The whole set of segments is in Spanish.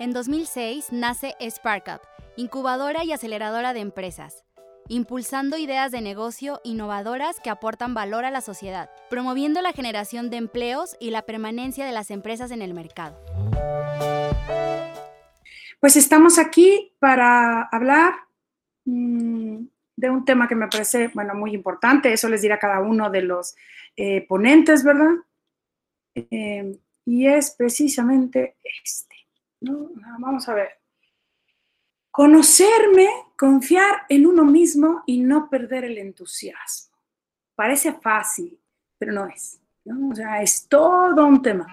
En 2006 nace SparkUp, incubadora y aceleradora de empresas, impulsando ideas de negocio innovadoras que aportan valor a la sociedad, promoviendo la generación de empleos y la permanencia de las empresas en el mercado. Pues estamos aquí para hablar mmm, de un tema que me parece, bueno, muy importante, eso les dirá cada uno de los eh, ponentes, ¿verdad? Eh, y es precisamente este. ¿No? Vamos a ver. Conocerme, confiar en uno mismo y no perder el entusiasmo. Parece fácil, pero no es. O sea, es todo un tema.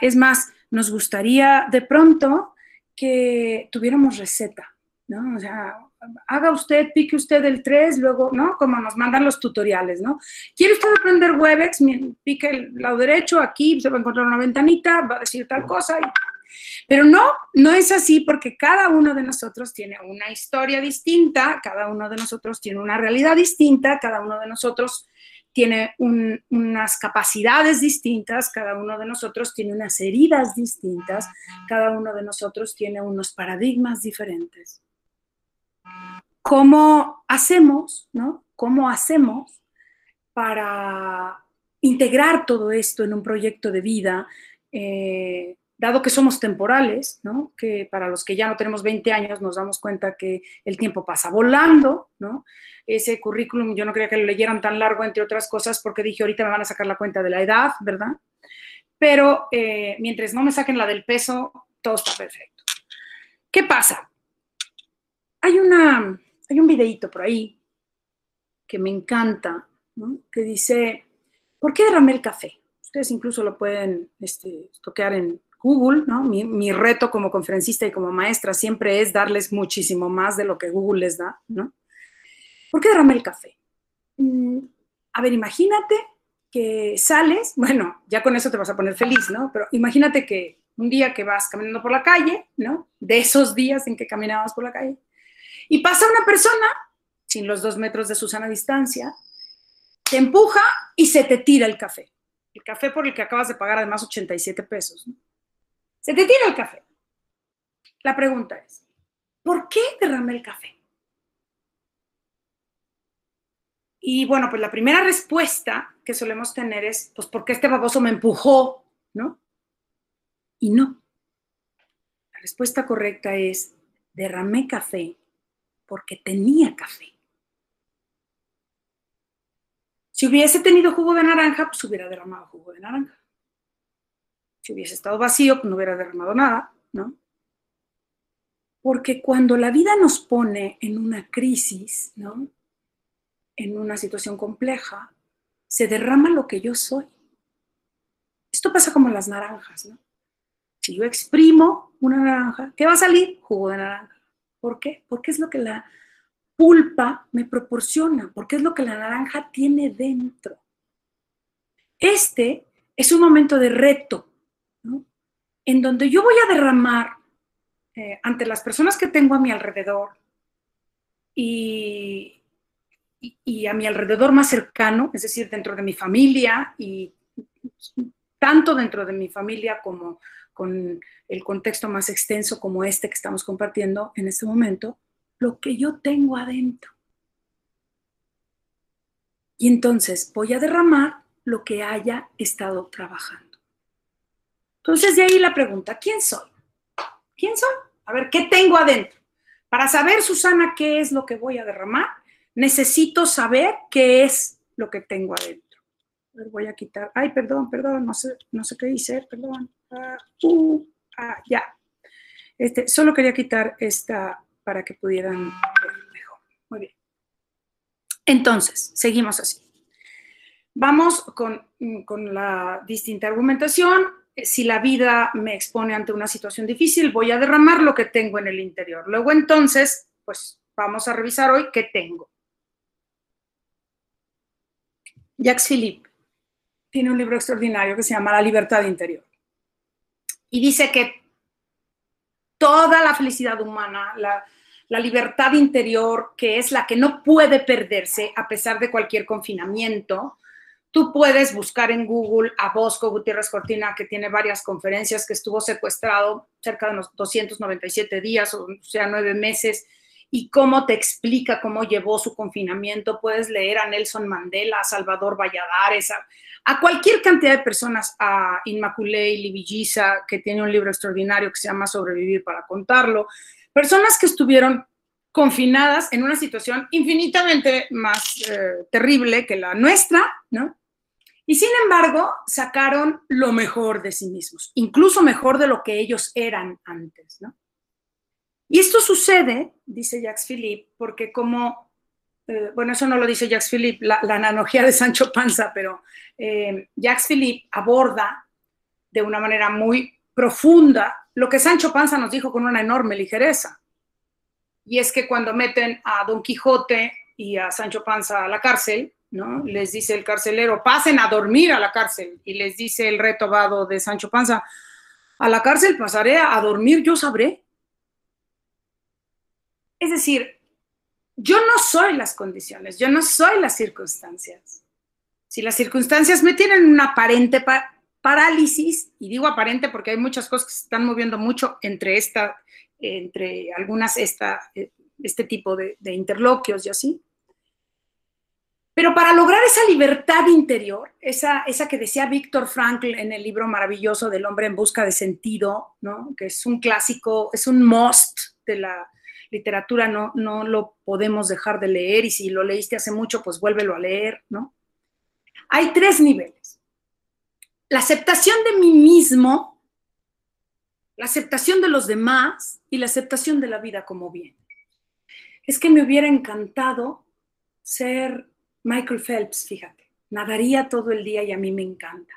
es más, nos gustaría de pronto que tuviéramos receta, ¿no? O sea, haga usted, pique usted el 3, luego, ¿no? Como nos mandan los tutoriales, ¿no? ¿Quiere usted aprender Webex? Pique el lado derecho, aquí se va a encontrar una ventanita, va a decir tal cosa. Y... Pero no, no es así porque cada uno de nosotros tiene una historia distinta, cada uno de nosotros tiene una realidad distinta, cada uno de nosotros tiene un, unas capacidades distintas, cada uno de nosotros tiene unas heridas distintas, cada uno de nosotros tiene unos paradigmas diferentes. ¿Cómo hacemos, no? ¿Cómo hacemos para integrar todo esto en un proyecto de vida, eh, dado que somos temporales, ¿no? que para los que ya no tenemos 20 años nos damos cuenta que el tiempo pasa volando, ¿no? ese currículum yo no quería que lo leyeran tan largo, entre otras cosas, porque dije, ahorita me van a sacar la cuenta de la edad, ¿verdad? Pero eh, mientras no me saquen la del peso, todo está perfecto. ¿Qué pasa? Hay, una, hay un videíto por ahí que me encanta, ¿no? que dice, ¿por qué derramé el café? Ustedes incluso lo pueden este, toquear en Google, ¿no? Mi, reto como conferencista y como maestra siempre es darles muchísimo más de lo que Google les da, ¿no? ¿Por qué derramé el café? Mm, a ver, imagínate que sales, bueno, ya con eso te vas a poner feliz, ¿no? Pero imagínate que un día que vas caminando por la calle, ¿no? De esos días en que caminabas por la calle, y pasa una persona, sin los dos metros de su sana distancia, te empuja y se te tira el café. El café por el que acabas de pagar además 87 pesos. ¿no? Se te tira el café. La pregunta es, ¿por qué derramé el café? Y bueno, pues la primera respuesta que solemos tener es, pues porque este baboso me empujó, ¿no? Y no. La respuesta correcta es, derramé café porque tenía café. Si hubiese tenido jugo de naranja, pues hubiera derramado jugo de naranja. Si hubiese estado vacío, pues no hubiera derramado nada, ¿no? Porque cuando la vida nos pone en una crisis, ¿no? En una situación compleja, se derrama lo que yo soy. Esto pasa como las naranjas, ¿no? Si yo exprimo una naranja, ¿qué va a salir? Jugo de naranja. ¿Por qué? Porque es lo que la pulpa me proporciona, porque es lo que la naranja tiene dentro. Este es un momento de reto, en donde yo voy a derramar eh, ante las personas que tengo a mi alrededor y, y, y, a mi alrededor más cercano, es decir, dentro de mi familia y tanto dentro de mi familia como con el contexto más extenso como este que estamos compartiendo en este momento, lo que yo tengo adentro. Y entonces voy a derramar lo que haya estado trabajando. Entonces de ahí la pregunta, ¿quién soy? ¿Quién soy? A ver, ¿qué tengo adentro? Para saber, Susana, qué es lo que voy a derramar, necesito saber qué es lo que tengo adentro. Voy a quitar, ay, perdón, perdón, no sé, no sé qué hice, perdón. Ah, uh, ah, ya. Este, solo quería quitar esta para que pudieran ver mejor. Muy bien. Entonces, seguimos así. Vamos con, con, la distinta argumentación. Si la vida me expone ante una situación difícil, voy a derramar lo que tengo en el interior. Luego entonces, pues vamos a revisar hoy qué tengo. Jacques Philippe tiene un libro extraordinario que se llama La libertad interior. Y dice que toda la felicidad humana, la, la libertad interior, que es la que no puede perderse a pesar de cualquier confinamiento, Tú puedes buscar en Google a Bosco Gutiérrez Cortina, que tiene varias conferencias, que estuvo secuestrado cerca de los 297 días, o sea, nueve meses, y cómo te explica cómo llevó su confinamiento. Puedes leer a Nelson Mandela, a Salvador Valladares, a, cualquier cantidad de personas, a Inmaculé Livilliza, que tiene un libro extraordinario que se llama Sobrevivir para contarlo. Personas que estuvieron confinadas en una situación infinitamente más eh, terrible que la nuestra, ¿no? Y sin embargo, sacaron lo mejor de sí mismos, incluso mejor de lo que ellos eran antes, ¿no? Y esto sucede, dice Jacques Philippe, porque como, eh, bueno, eso no lo dice Jacques Philippe, la, analogía de Sancho Panza, pero eh, Jacques Philippe aborda de una manera muy profunda lo que Sancho Panza nos dijo con una enorme ligereza. Y es que cuando meten a Don Quijote y a Sancho Panza a la cárcel, ¿no? Les dice el carcelero, pasen a dormir a la cárcel. Y les dice el retobado de Sancho Panza, a la cárcel pasaré a dormir, yo sabré. Es decir, yo no soy las condiciones, yo no soy las circunstancias. Si las circunstancias me tienen una aparente parálisis, y digo aparente porque hay muchas cosas que se están moviendo mucho entre esta, entre algunas esta, este tipo de, de interloquios y así, pero para lograr esa libertad interior, esa, esa que decía Víctor Frankl en el libro maravilloso del hombre en busca de sentido, ¿no? que es un clásico, es un must de la literatura, no, no lo podemos dejar de leer y si lo leíste hace mucho, pues vuélvelo a leer. ¿no? Hay tres niveles. La aceptación de mí mismo, la aceptación de los demás y la aceptación de la vida como bien. Es que me hubiera encantado ser Michael Phelps, fíjate, nadaría todo el día y a mí me encanta.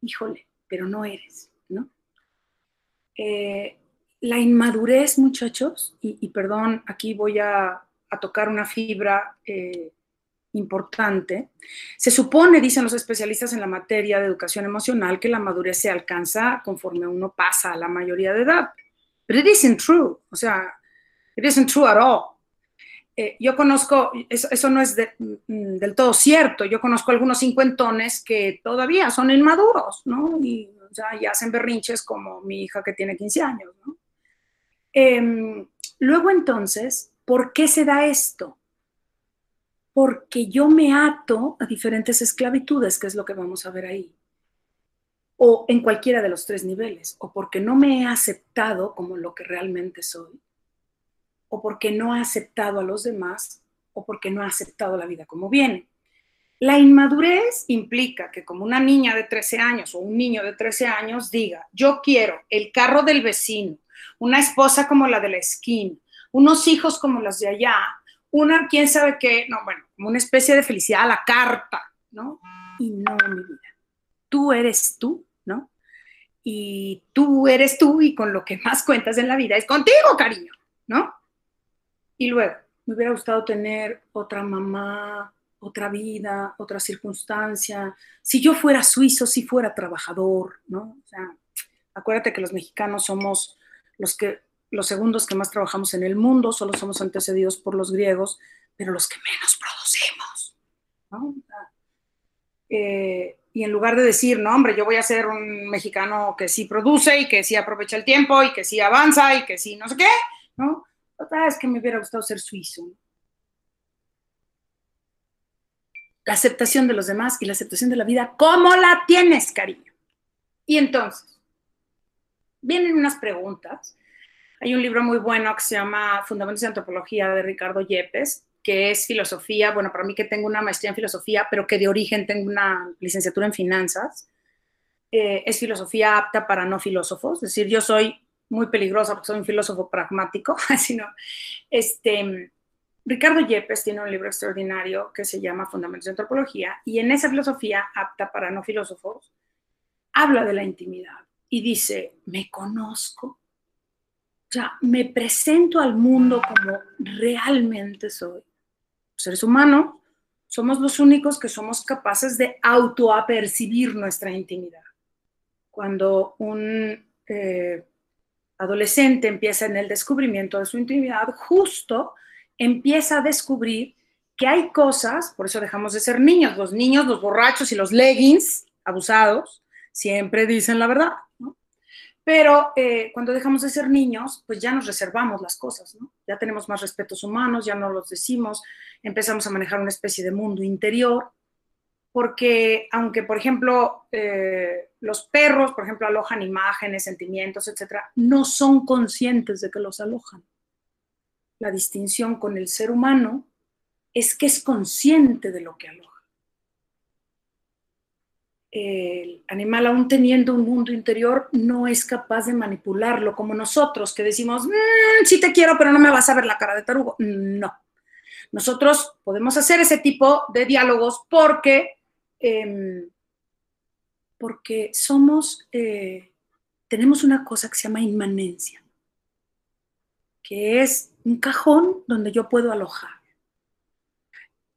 Híjole, pero no eres, ¿no? Eh, la inmadurez, muchachos, y, perdón, aquí voy a, tocar una fibra eh, importante. Se supone, dicen los especialistas en la materia de educación emocional, que la madurez se alcanza conforme uno pasa a la mayoría de edad. Pero it isn't true, o sea, it isn't true at all. Eh, yo conozco, eso, no es mm, del todo cierto, yo conozco algunos cincuentones que todavía son inmaduros, ¿no? Y, hacen berrinches como mi hija que tiene 15 años, ¿no? Em, luego entonces, ¿por qué se da esto? Porque yo me ato a diferentes esclavitudes, que es lo que vamos a ver ahí, o en cualquiera de los tres niveles, o porque no me he aceptado como lo que realmente soy, o porque no ha aceptado a los demás o porque no ha aceptado la vida como viene. La inmadurez implica que como una niña de 13 años o un niño de 13 años diga, yo quiero el carro del vecino, una esposa como la de la esquina, unos hijos como los de allá, una, quién sabe qué, no, bueno, como una especie de felicidad a la carta, ¿no? Y no, mi vida. Tú eres tú, ¿no? Y tú eres tú y con lo que más cuentas en la vida es contigo, cariño, ¿no? Y luego, me hubiera gustado tener otra mamá, otra vida, otra circunstancia. Si yo fuera suizo, si fuera trabajador, ¿no? O sea, acuérdate que los mexicanos somos los que los segundos que más trabajamos en el mundo, solo somos antecedidos por los griegos, pero los que menos producimos, ¿no? Eh, y en lugar de decir, no, hombre, yo voy a ser un mexicano que sí produce y que sí aprovecha el tiempo y que sí avanza y que sí no sé qué, ¿no? Otra vez que me hubiera gustado ser suizo. La aceptación de los demás y la aceptación de la vida, ¿cómo la tienes, cariño? Y entonces, vienen unas preguntas. Hay un libro muy bueno que se llama Fundamentos de Antropología de Ricardo Yepes, que es filosofía, bueno, para mí que tengo una maestría en filosofía, pero que de origen tengo una licenciatura en finanzas. Eh, es filosofía apta para no filósofos, es decir, yo soy muy peligrosa porque soy un filósofo pragmático, sino este, Ricardo Yepes tiene un libro extraordinario que se llama Fundamentos de Antropología y en esa filosofía apta para no filósofos habla de la intimidad y dice, me conozco. O sea, me presento al mundo como realmente soy. seres humanos somos los únicos que somos capaces de autoapercibir nuestra intimidad. Cuando un eh, adolescente empieza en el descubrimiento de su intimidad, justo empieza a descubrir que hay cosas, por eso dejamos de ser niños, los niños, los borrachos y los leggings abusados, siempre dicen la verdad. Pero eh, cuando dejamos de ser niños, pues ya nos reservamos las cosas. Ya tenemos más respetos humanos, ya no los decimos, empezamos a manejar una especie de mundo interior, porque aunque, por ejemplo, eh, los perros, por ejemplo, alojan imágenes, sentimientos, etcétera, no son conscientes de que los alojan. La distinción con el ser humano es que es consciente de lo que aloja. El animal, aún teniendo un mundo interior, no es capaz de manipularlo como nosotros, que decimos, mm, sí te quiero, pero no me vas a ver la cara de tarugo. No. Nosotros podemos hacer ese tipo de diálogos porque, em, porque somos, eh, tenemos una cosa que se llama inmanencia, que es un cajón donde yo puedo alojar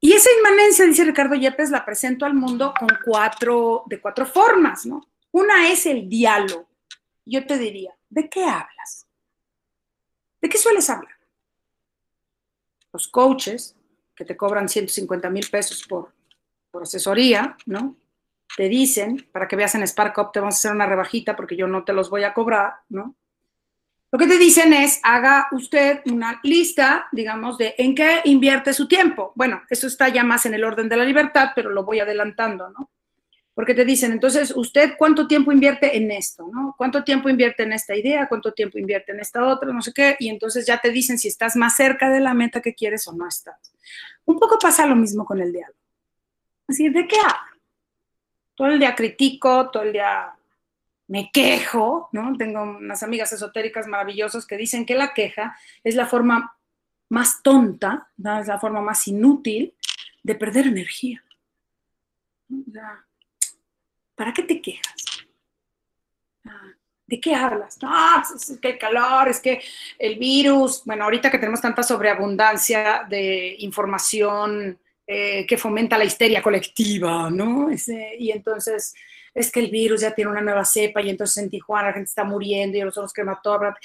y esa inmanencia, dice Ricardo Yepes, la presento al mundo con cuatro, de cuatro formas, ¿no? Una es el diálogo. Yo te diría, ¿de qué hablas? ¿De qué sueles hablar? Los coaches, que te cobran 150 mil pesos por, por asesoría, ¿no? Te dicen, para que veas en SparkUp, te vamos a hacer una rebajita porque yo no te los voy a cobrar, ¿no? Lo que te dicen es, haga usted una lista, digamos, de en qué invierte su tiempo. Bueno, eso está ya más en el orden de la libertad, pero lo voy adelantando, ¿no? Porque te dicen, entonces, ¿usted cuánto tiempo invierte en esto, ¿no? ¿Cuánto tiempo invierte en esta idea? ¿Cuánto tiempo invierte en esta otra? No sé qué. Y entonces ya te dicen si estás más cerca de la meta que quieres o no estás. Un poco pasa lo mismo con el diálogo. Así, ¿de qué hablo? Todo el día critico, todo el día me quejo, ¿no? Tengo unas amigas esotéricas maravillosas que dicen que la queja es la forma más tonta, es la forma más inútil de perder energía. ¿Para qué te quejas? ¿De qué hablas? No, es que el calor, es que el virus, bueno, ahorita que tenemos tanta sobreabundancia de información eh, que fomenta la histeria colectiva, ¿no? y entonces es que el virus ya tiene una nueva cepa y entonces en Tijuana la gente está muriendo y nosotros que mató o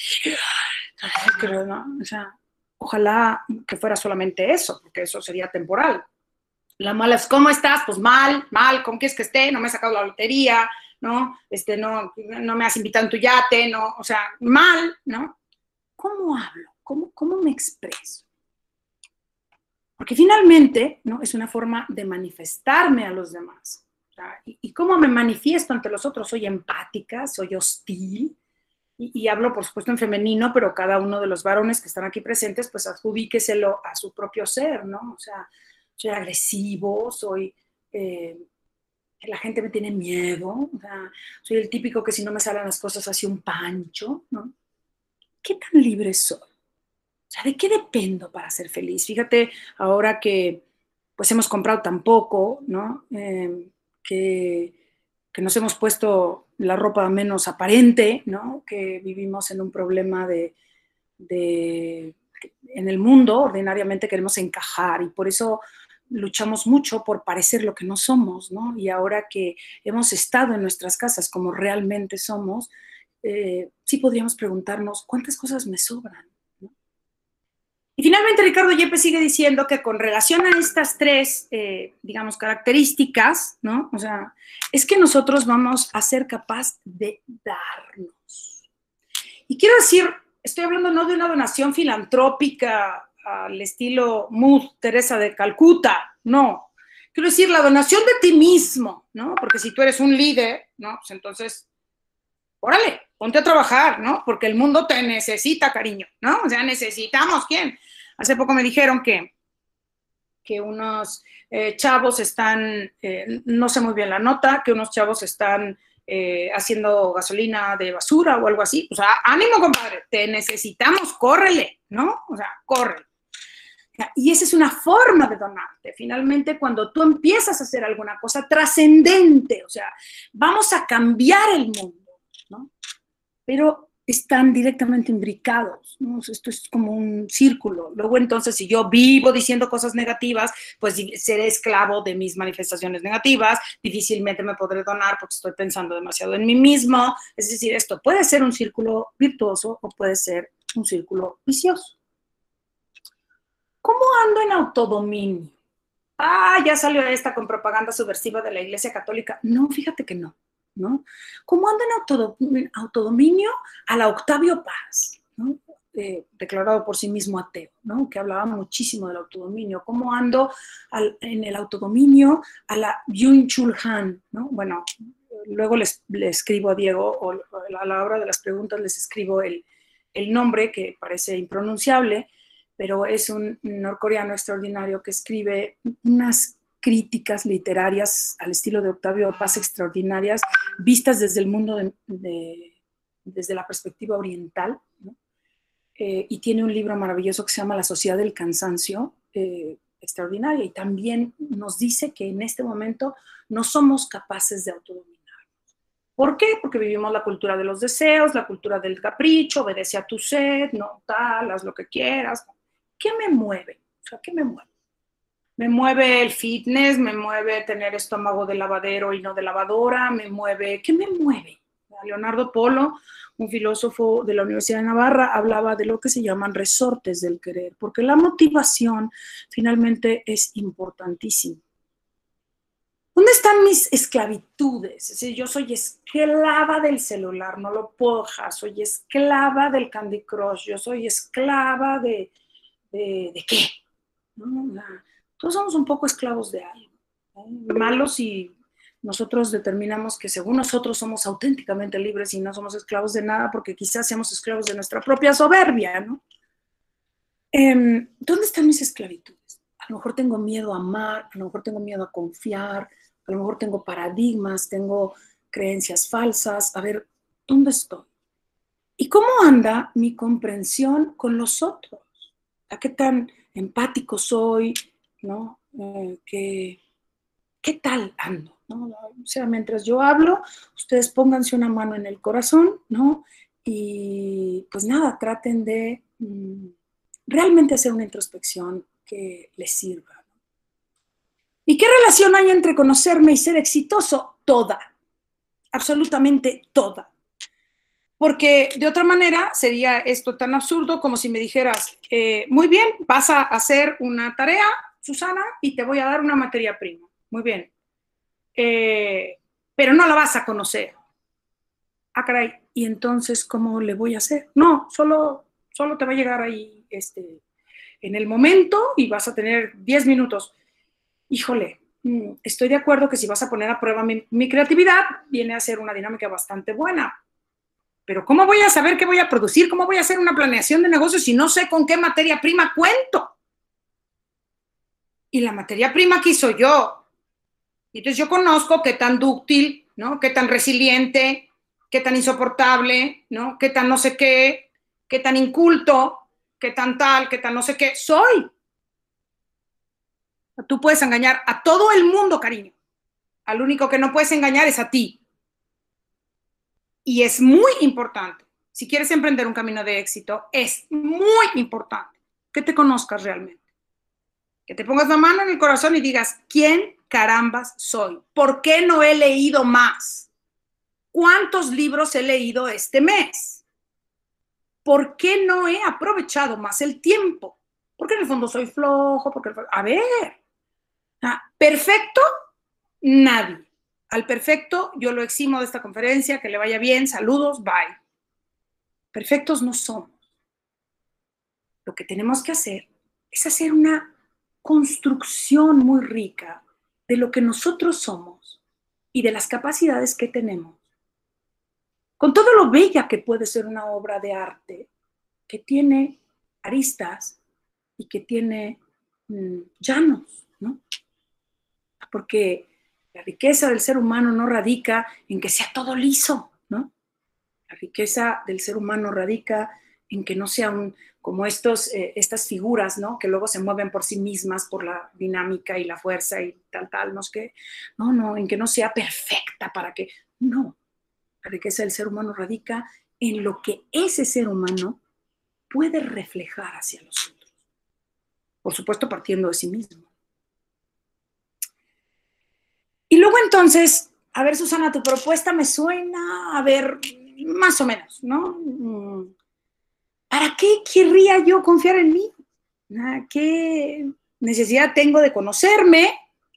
sea, ojalá que fuera solamente eso, porque eso sería temporal. La mala es, ¿cómo estás? Pues mal, mal, ¿con qué es que esté? No me he sacado la lotería, ¿no? Este, no, no me has invitado en tu yate, ¿no? O sea, mal, ¿no? ¿Cómo hablo? ¿Cómo, cómo me expreso? Porque finalmente, ¿no? Es una forma de manifestarme a los demás. ¿Y, cómo me manifiesto ante los otros? Soy empática, soy hostil, y, hablo por supuesto en femenino, pero cada uno de los varones que están aquí presentes, pues adjudíqueselo a su propio ser, ¿no? O sea, soy agresivo, soy... Eh, la gente me tiene miedo, o sea, soy el típico que si no me salen las cosas hace un pancho, ¿no? ¿Qué tan libre soy? O sea, ¿de qué dependo para ser feliz? Fíjate, ahora que pues hemos comprado tan poco, ¿no? Eh, que, nos hemos puesto la ropa menos aparente, ¿no? que vivimos en un problema de, en el mundo ordinariamente queremos encajar y por eso luchamos mucho por parecer lo que no somos, ¿no? Y ahora que hemos estado en nuestras casas como realmente somos, eh, sí podríamos preguntarnos cuántas cosas me sobran, y finalmente Ricardo Yepes sigue diciendo que con relación a estas tres, eh, digamos, características, ¿no? O sea, es que nosotros vamos a ser capaz de darnos. Y quiero decir, estoy hablando no de una donación filantrópica al estilo Mood Teresa de Calcuta, no. Quiero decir, la donación de ti mismo, ¿no? Porque si tú eres un líder, ¿no? Pues entonces, órale, ponte a trabajar, ¿no? Porque el mundo te necesita, cariño, ¿no? O sea, necesitamos, ¿quién? Hace poco me dijeron que, que unos eh, chavos están, eh, no sé muy bien la nota, que unos chavos están eh, haciendo gasolina de basura o algo así. O sea, ánimo, compadre, te necesitamos, córrele, ¿no? O sea, corre. Y esa es una forma de donarte. Finalmente, cuando tú empiezas a hacer alguna cosa trascendente, o sea, vamos a cambiar el mundo, ¿no? Pero están directamente imbricados, ¿no? Esto es como un círculo. Luego entonces, si yo vivo diciendo cosas negativas, pues seré esclavo de mis manifestaciones negativas, difícilmente me podré donar porque estoy pensando demasiado en mí mismo. Es decir, esto puede ser un círculo virtuoso o puede ser un círculo vicioso. ¿Cómo ando en autodominio? Ah, ya salió esta con propaganda subversiva de la Iglesia Católica. No, fíjate que no, ¿no? ¿Cómo ando en autodominio a la Octavio Paz, ¿no? Eh, declarado por sí mismo ateo, ¿no? que hablaba muchísimo del autodominio, cómo ando en el autodominio a la Yun Chul Han, ¿no? bueno, luego les, le escribo a Diego, o a la hora de las preguntas les escribo el, el nombre que parece impronunciable, pero es un norcoreano extraordinario que escribe unas críticas literarias al estilo de Octavio Paz extraordinarias, vistas desde el mundo, de, desde la perspectiva oriental, eh, y tiene un libro maravilloso que se llama La Sociedad del Cansancio, eh, extraordinaria, y también nos dice que en este momento no somos capaces de autodominar. ¿Por qué? Porque vivimos la cultura de los deseos, la cultura del capricho, obedece a tu sed, no tal, haz lo que quieras, ¿qué me mueve? ¿qué me mueve? Me mueve el fitness, me mueve tener estómago de lavadero y no de lavadora, me mueve, ¿qué me mueve? Leonardo Polo, un filósofo de la Universidad de Navarra, hablaba de lo que se llaman resortes del querer, porque la motivación finalmente es importantísima. ¿Dónde están mis esclavitudes? Es decir, yo soy esclava del celular, no lo dejar, soy esclava del Candy Crush, yo soy esclava de, de, qué. Todos somos un poco esclavos de algo. Malos y nosotros determinamos que según nosotros somos auténticamente libres y no somos esclavos de nada porque quizás seamos esclavos de nuestra propia soberbia, ¿no? Em, ¿Dónde están mis esclavitudes? A lo mejor tengo miedo a amar, a lo mejor tengo miedo a confiar, a lo mejor tengo paradigmas, tengo creencias falsas. A ver, ¿dónde estoy? ¿Y cómo anda mi comprensión con los otros? a qué tan empático soy, Eh, ¿qué, tal ando? ¿no? O sea, mientras yo hablo, ustedes pónganse una mano en el corazón, ¿no? Y pues nada, traten de mm, realmente hacer una introspección que les sirva. ¿Y qué relación hay entre conocerme y ser exitoso? Toda, absolutamente toda. Porque de otra manera sería esto tan absurdo como si me dijeras, eh, muy bien, vas a hacer una tarea, Susana, y te voy a dar una materia prima. Muy bien. Eh, pero no la vas a conocer. Ah, caray, ¿y entonces cómo le voy a hacer? No, solo, solo te va a llegar ahí este, en el momento y vas a tener 10 minutos. Híjole, mm, estoy de acuerdo que si vas a poner a prueba mi creatividad, viene a ser una dinámica bastante buena, pero ¿cómo voy a saber qué voy a producir? ¿Cómo voy a hacer una planeación de negocios si no sé con qué materia prima cuento? Y la materia prima aquí soy yo. Y entonces yo conozco qué tan dúctil, ¿no? Qué tan resiliente, qué tan insoportable, ¿no? Qué tan no sé qué, qué tan inculto, qué tan tal, qué tan no sé qué soy. Tú puedes engañar a todo el mundo, cariño. Al único que no puedes engañar es a ti. Y es muy importante, si quieres emprender un camino de éxito, es muy importante que te conozcas realmente. Que te pongas la mano en el corazón y digas, ¿quién carambas soy? ¿Por qué no he leído más? ¿Cuántos libros he leído este mes? ¿Por qué no he aprovechado más el tiempo? Porque en el fondo soy flojo, porque... A ver, ah, perfecto, nadie. Al perfecto, yo lo eximo de esta conferencia, que le vaya bien, saludos, bye. Perfectos no somos. Lo que tenemos que hacer es hacer una construcción muy rica de lo que nosotros somos y de las capacidades que tenemos. Con todo lo bella que puede ser una obra de arte, que tiene aristas y que tiene mm, llanos, ¿no? Porque la riqueza del ser humano no radica en que sea todo liso, ¿no? La riqueza del ser humano radica en que no sea un, como estos, eh, estas figuras, ¿no? Que luego se mueven por sí mismas por la dinámica y la fuerza y tal, tal, no sé qué. No, no, en que no sea perfecta para que, no, la riqueza del ser humano radica en lo que ese ser humano puede reflejar hacia los otros. Por supuesto, partiendo de sí mismo. Y luego entonces, a ver, Susana, tu propuesta me suena, a ver, más o menos, ¿no? ¿Para qué querría yo confiar en mí? ¿Qué necesidad tengo de conocerme?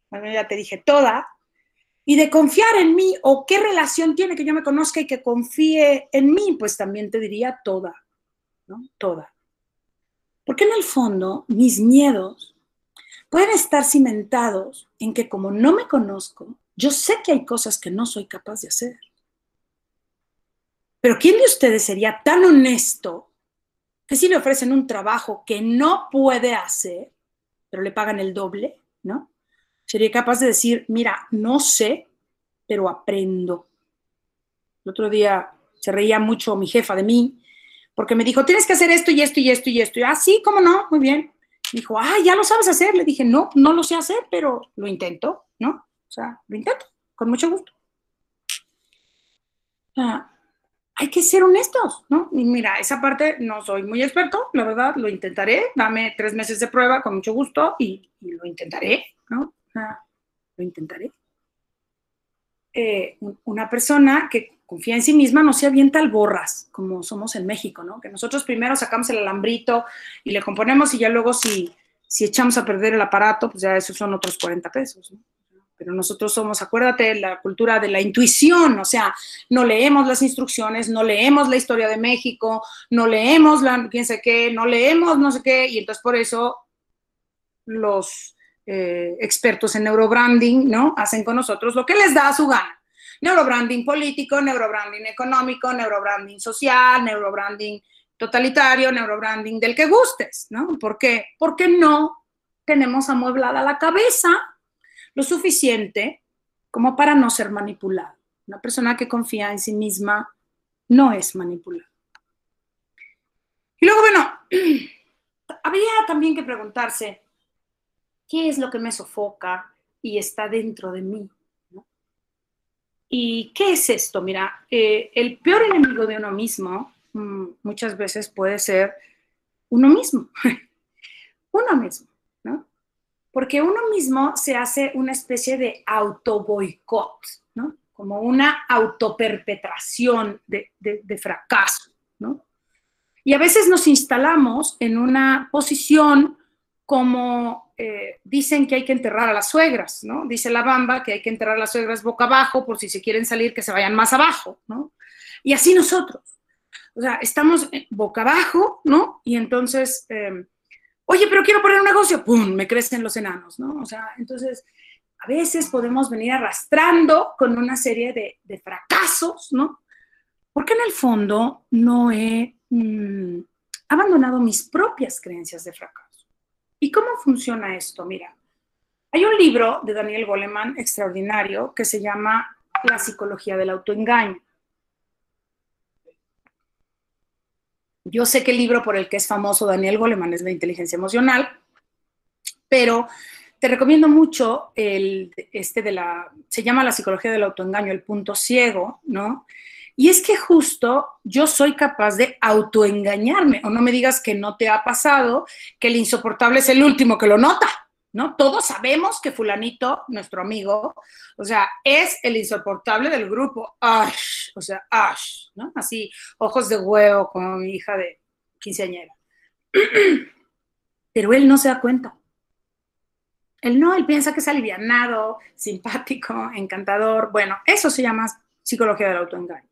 Bueno, ya te dije toda. Y de confiar en mí, o qué relación tiene que yo me conozca y que confíe en mí, pues también te diría toda, ¿no? Toda. Porque en el fondo mis miedos pueden estar cimentados en que como no me conozco, yo sé que hay cosas que no soy capaz de hacer. Pero ¿quién de ustedes sería tan honesto que si le ofrecen un trabajo que no puede hacer, pero le pagan el doble, ¿no? Sería capaz de decir, mira, no sé, pero aprendo. El otro día se reía mucho mi jefa de mí, porque me dijo, tienes que hacer esto y esto y esto y esto. Y, ah, sí, ¿cómo no? Muy bien. Dijo, ah, ya lo sabes hacer. Le dije, no, no lo sé hacer, pero lo intento, ¿no? O sea, lo intento, con mucho gusto. Ah, hay que ser honestos, ¿no? Mira, esa parte no soy muy experto, la verdad, lo intentaré, dame tres meses de prueba con mucho gusto y, lo intentaré, ¿no? lo intentaré. Eh, una persona que confía en sí misma no se avienta al borras, como somos en México, ¿no? Que nosotros primero sacamos el alambrito y le componemos y ya luego si, si echamos a perder el aparato, pues ya esos son otros 40 pesos, ¿no? Pero nosotros somos, acuérdate, la cultura de la intuición, o sea, no leemos las instrucciones, no leemos la historia de México, no leemos quién sé qué, no leemos no sé qué, y entonces por eso los eh, expertos en neurobranding, ¿no? Hacen con nosotros lo que les da a su gana. Neurobranding político, neurobranding económico, neurobranding social, neurobranding totalitario, neurobranding del que gustes, ¿no? ¿Por qué? Porque no tenemos amueblada la cabeza lo suficiente como para no ser manipulado. Una persona que confía en sí misma no es manipulada. Y luego, bueno, habría también que preguntarse, ¿qué es lo que me sofoca y está dentro de mí? ¿Y qué es esto? Mira, eh, el peor enemigo de uno mismo mm, muchas veces puede ser uno mismo, uno mismo porque uno mismo se hace una especie de autoboicot, ¿no? Como una autoperpetración de, de, fracaso, ¿no? Y a veces nos instalamos en una posición como eh, dicen que hay que enterrar a las suegras, ¿no? Dice la bamba que hay que enterrar a las suegras boca abajo por si se quieren salir que se vayan más abajo, ¿no? Y así nosotros. O sea, estamos boca abajo, ¿no? Y entonces... Eh, oye, pero quiero poner un negocio, ¡pum!, me crecen los enanos, ¿no? O sea, entonces, a veces podemos venir arrastrando con una serie de, fracasos, ¿no? Porque en el fondo no he mm, abandonado mis propias creencias de fracaso. ¿Y cómo funciona esto? Mira, hay un libro de Daniel Goleman extraordinario que se llama La psicología del autoengaño. Yo sé que el libro por el que es famoso Daniel Goleman es La inteligencia emocional, pero te recomiendo mucho el, este de la, se llama La psicología del autoengaño, el punto ciego, ¿no? Y es que justo yo soy capaz de autoengañarme, o no me digas que no te ha pasado, que el insoportable es el último que lo nota, ¿no? Todos sabemos que fulanito, nuestro amigo, o sea, es el insoportable del grupo, O sea, ¿no? Así, ojos de huevo como mi hija de quinceañera. Pero él no se da cuenta. Él no, él piensa que es alivianado, simpático, encantador. Bueno, eso se llama psicología del autoengaño.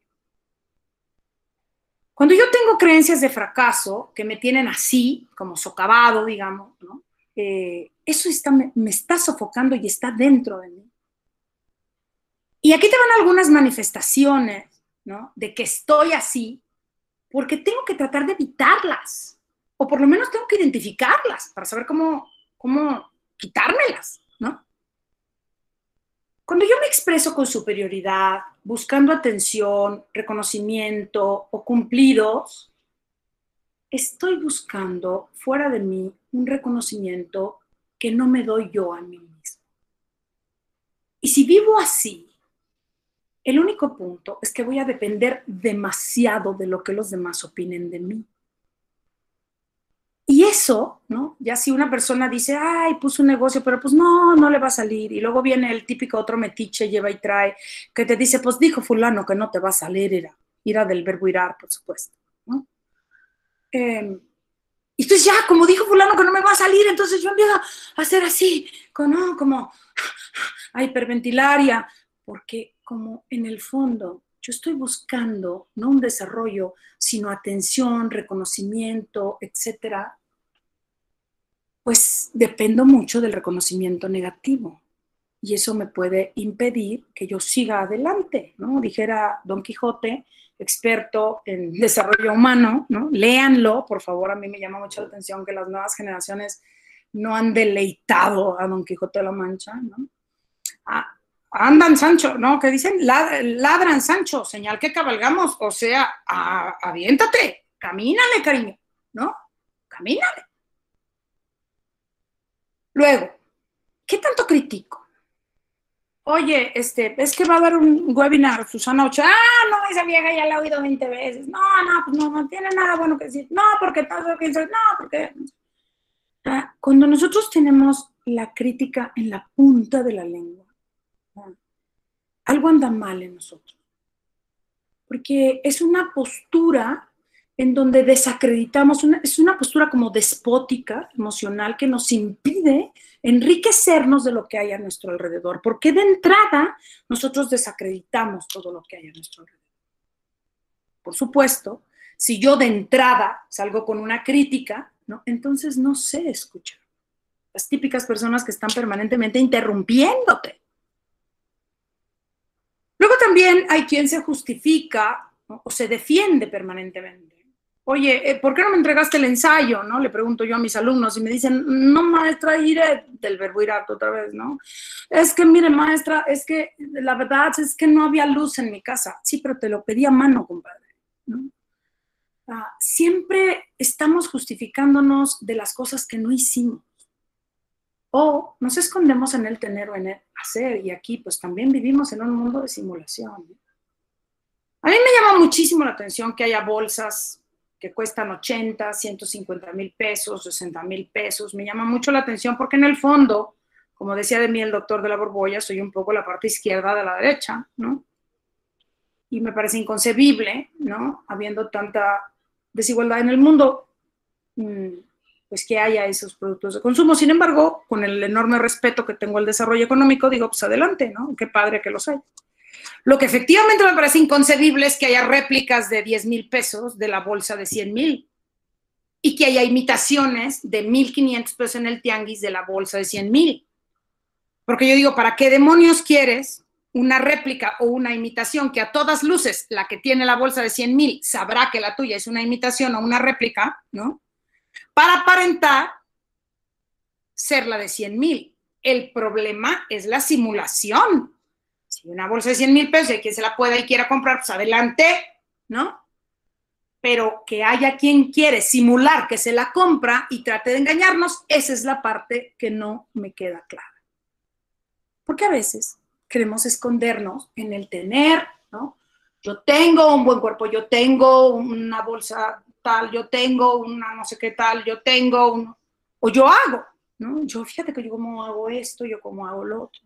Cuando yo tengo creencias de fracaso que me tienen así, como socavado, digamos. Eh, eso está, me está sofocando y está dentro de mí. Y aquí te van algunas manifestaciones, ¿no? De que estoy así, porque tengo que tratar de evitarlas, o por lo menos tengo que identificarlas para saber cómo, cómo quitármelas, ¿no? Cuando yo me expreso con superioridad, buscando atención, reconocimiento o cumplidos, estoy buscando fuera de mí un reconocimiento que no me doy yo a mí mismo. Y si vivo así, el único punto es que voy a depender demasiado de lo que los demás opinen de mí. Y eso, ¿no? Ya si una persona dice, ay, puso un negocio, pero pues no, no le va a salir. Y luego viene el típico otro metiche, lleva y trae, que te dice, pues dijo fulano que no te va a salir, ira, ira del verbo irar, por supuesto, ¿no? Em, y entonces ya, como dijo fulano que no me va a salir, entonces yo empiezo a hacer así, como, como a hiperventilar, porque como en el fondo yo estoy buscando no un desarrollo, sino atención, reconocimiento, etcétera, pues dependo mucho del reconocimiento negativo. Y eso me puede impedir que yo siga adelante, ¿no? Dijera Don Quijote, experto en desarrollo humano, ¿no? Léanlo, por favor, a mí me llama mucho la atención que las nuevas generaciones no han deleitado a Don Quijote de la Mancha, ¿no? Ah, andan Sancho, ¿no? Que dicen, ladran Sancho, señal que cabalgamos, o sea, aviéntate, camínale, cariño, ¿no? Camínale. Luego, ¿qué tanto critico? Oye, este, es que va a dar un webinar, Susana Ochoa. Ah, no, esa vieja ya la he oído 20 veces. No, no, pues no, no tiene nada bueno que decir. No, porque todo que no, porque. Ah, cuando nosotros tenemos la crítica en la punta de la lengua, algo anda mal en nosotros. Porque es una postura en donde desacreditamos, es una postura como despótica, emocional, que nos impide enriquecernos de lo que hay a nuestro alrededor, porque de entrada nosotros desacreditamos todo lo que hay a nuestro alrededor. Por supuesto, si yo de entrada salgo con una crítica, ¿no? entonces no sé escuchar. Las típicas personas que están permanentemente interrumpiéndote también hay quien se justifica o se defiende permanentemente. Oye, eh, ¿por qué no me entregaste el ensayo? ¿no? Le pregunto yo a mis alumnos y me dicen, no, maestra, iré del verbo ir otra vez, ¿no? Es que, mire, maestra, es que la verdad es que no había luz en mi casa. Sí, pero te lo pedí a mano, compadre. Ah, siempre estamos justificándonos de las cosas que no hicimos. O nos escondemos en el tener o en el hacer. Y aquí pues también vivimos en un mundo de simulación. A mí me llama muchísimo la atención que haya bolsas que cuestan 80, 150 mil pesos, 60 mil pesos. Me llama mucho la atención porque en el fondo, como decía de mí el doctor de la Borbolla, soy un poco la parte izquierda de la derecha, ¿no? Y me parece inconcebible, ¿no? Habiendo tanta desigualdad en el mundo, mm, pues que haya esos productos de consumo. Sin embargo, con el enorme respeto que tengo al desarrollo económico, digo, pues adelante, ¿no? Qué padre que los hay. Lo que efectivamente me parece inconcebible es que haya réplicas de 10 mil pesos de la bolsa de 100 mil y que haya imitaciones de 1.500 pesos en el tianguis de la bolsa de 100 mil. Porque yo digo, ¿para qué demonios quieres una réplica o una imitación que a todas luces la que tiene la bolsa de 100 mil sabrá que la tuya es una imitación o una réplica, ¿no? Para aparentar ser la de 100 mil. El problema es la simulación. Si una bolsa de 100 mil pesos y quien se la pueda y quiera comprar, pues adelante, ¿no? Pero que haya quien quiere simular que se la compra y trate de engañarnos, esa es la parte que no me queda clara. Porque a veces queremos escondernos en el tener, ¿no? Yo tengo un buen cuerpo, yo tengo una bolsa yo tengo una no sé qué tal, yo tengo un, o yo hago, ¿no? Yo fíjate que yo como hago esto, yo como hago lo otro.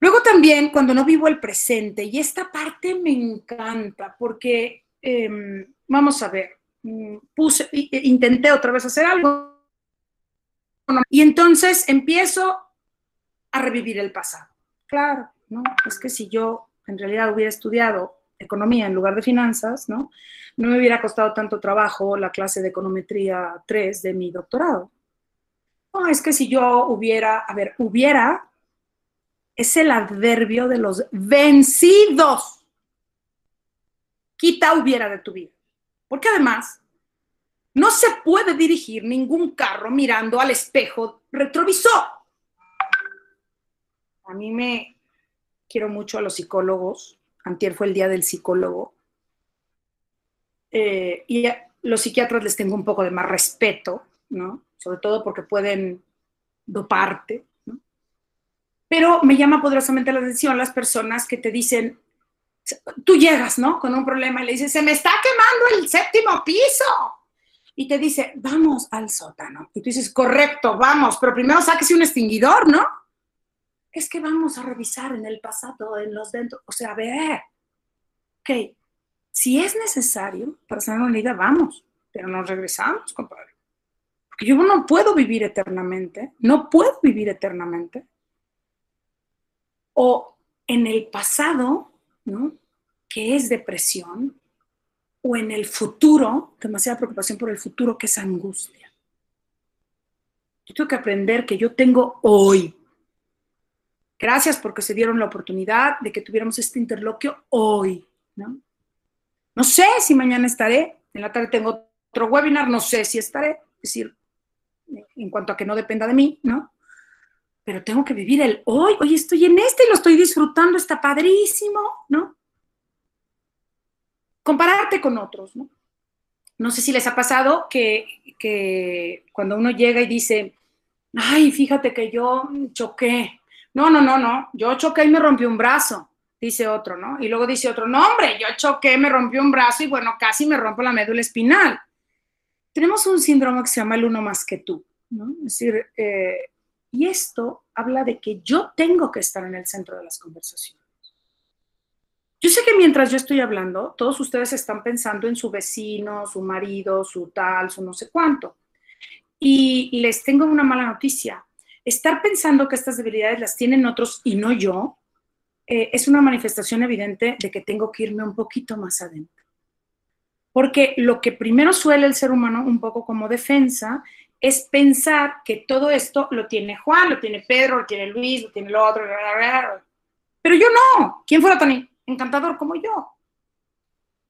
Luego también cuando no vivo el presente, y esta parte me encanta porque, em, vamos a ver, mm, puse, intenté otra vez hacer algo y entonces empiezo a revivir el pasado. Claro, ¿no? Es que si yo en realidad hubiera estudiado economía en lugar de finanzas, ¿no? No me hubiera costado tanto trabajo la clase de econometría 3 de mi doctorado. No, es que si yo hubiera, a ver, hubiera es el adverbio de los vencidos. Quita hubiera de tu vida. Porque además, no se puede dirigir ningún carro mirando al espejo retrovisor. A mí me quiero mucho a los psicólogos antier fue el día del psicólogo. eh, y los psiquiatras les tengo un poco de más respeto, ¿no? Sobre todo porque pueden doparte, ¿no? Pero me llama poderosamente la atención las personas que te dicen, tú llegas, ¿no? Con un problema y le dices, se me está quemando el séptimo piso. Y te dice, vamos al sótano. Y tú dices, correcto, vamos, pero primero sáquese un extinguidor, ¿no? Es que vamos a revisar en el pasado, en los dentro. O sea, a ver, ok, si es necesario para sanar una herida, vamos, pero nos regresamos, compadre. Porque yo no puedo vivir eternamente, no puedo vivir eternamente. O en el pasado, ¿no? Que es depresión, o en el futuro, demasiada preocupación por el futuro, que es angustia. Yo tengo que aprender que yo tengo hoy. Gracias porque se dieron la oportunidad de que tuviéramos este interloquio hoy, ¿no? No sé si mañana estaré, en la tarde tengo otro webinar, no sé si estaré, es decir, en cuanto a que no dependa de mí, ¿no? Pero tengo que vivir el hoy, hoy estoy en este y lo estoy disfrutando, está padrísimo, ¿no? Compararte con otros, ¿no? No sé si les ha pasado que, que cuando uno llega y dice, ay, fíjate que yo choqué. No, no, no, no, yo choqué y me rompí un brazo dice otro, ¿no? Y luego dice otro, no, hombre, yo choqué, me rompió un brazo y bueno, casi me rompo la médula espinal. Tenemos un síndrome que se llama el uno más que tú, ¿no? Es decir, eh, y esto habla de que yo tengo que estar en el centro de las conversaciones. Yo sé que mientras yo estoy hablando, todos ustedes están pensando en su vecino, su marido, su tal, su no sé cuánto. Y les tengo una mala noticia. Estar pensando que estas debilidades las tienen otros y no yo, eh, es una manifestación evidente de que tengo que irme un poquito más adentro. Porque lo que primero suele el ser humano, un poco como defensa, es pensar que todo esto lo tiene Juan, lo tiene Pedro, lo tiene Luis, lo tiene el otro, pero yo no. ¿Quién fuera tan encantador como yo?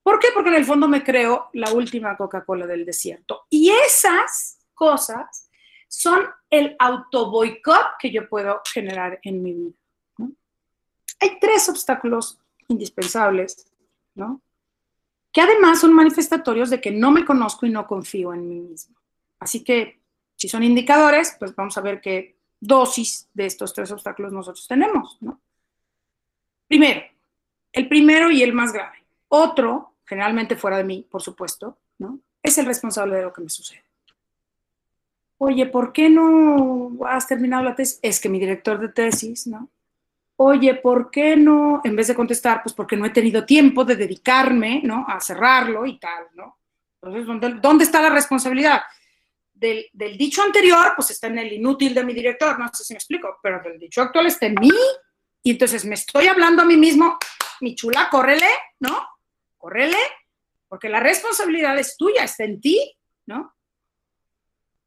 ¿Por qué? Porque en el fondo me creo la última Coca-Cola del desierto. Y esas cosas son el autoboicot que yo puedo generar en mi vida. Hay tres obstáculos indispensables, ¿no? Que además son manifestatorios de que no me conozco y no confío en mí mismo. Así que, si son indicadores, pues vamos a ver qué dosis de estos tres obstáculos nosotros tenemos, ¿no? Primero, el primero y el más grave. Otro, generalmente fuera de mí, por supuesto, ¿no? Es el responsable de lo que me sucede. Oye, ¿por qué no has terminado la tesis? Es que mi director de tesis, ¿no? oye, ¿por qué no? En vez de contestar, pues porque no he tenido tiempo de dedicarme, ¿no? A cerrarlo y tal, ¿no? Entonces, ¿dónde, está la responsabilidad? Del, del, dicho anterior, pues está en el inútil de mi director, no sé si me explico, pero del dicho actual está en mí, y entonces me estoy hablando a mí mismo, mi chula, córrele, ¿no? Córrele, porque la responsabilidad es tuya, está en ti, ¿no?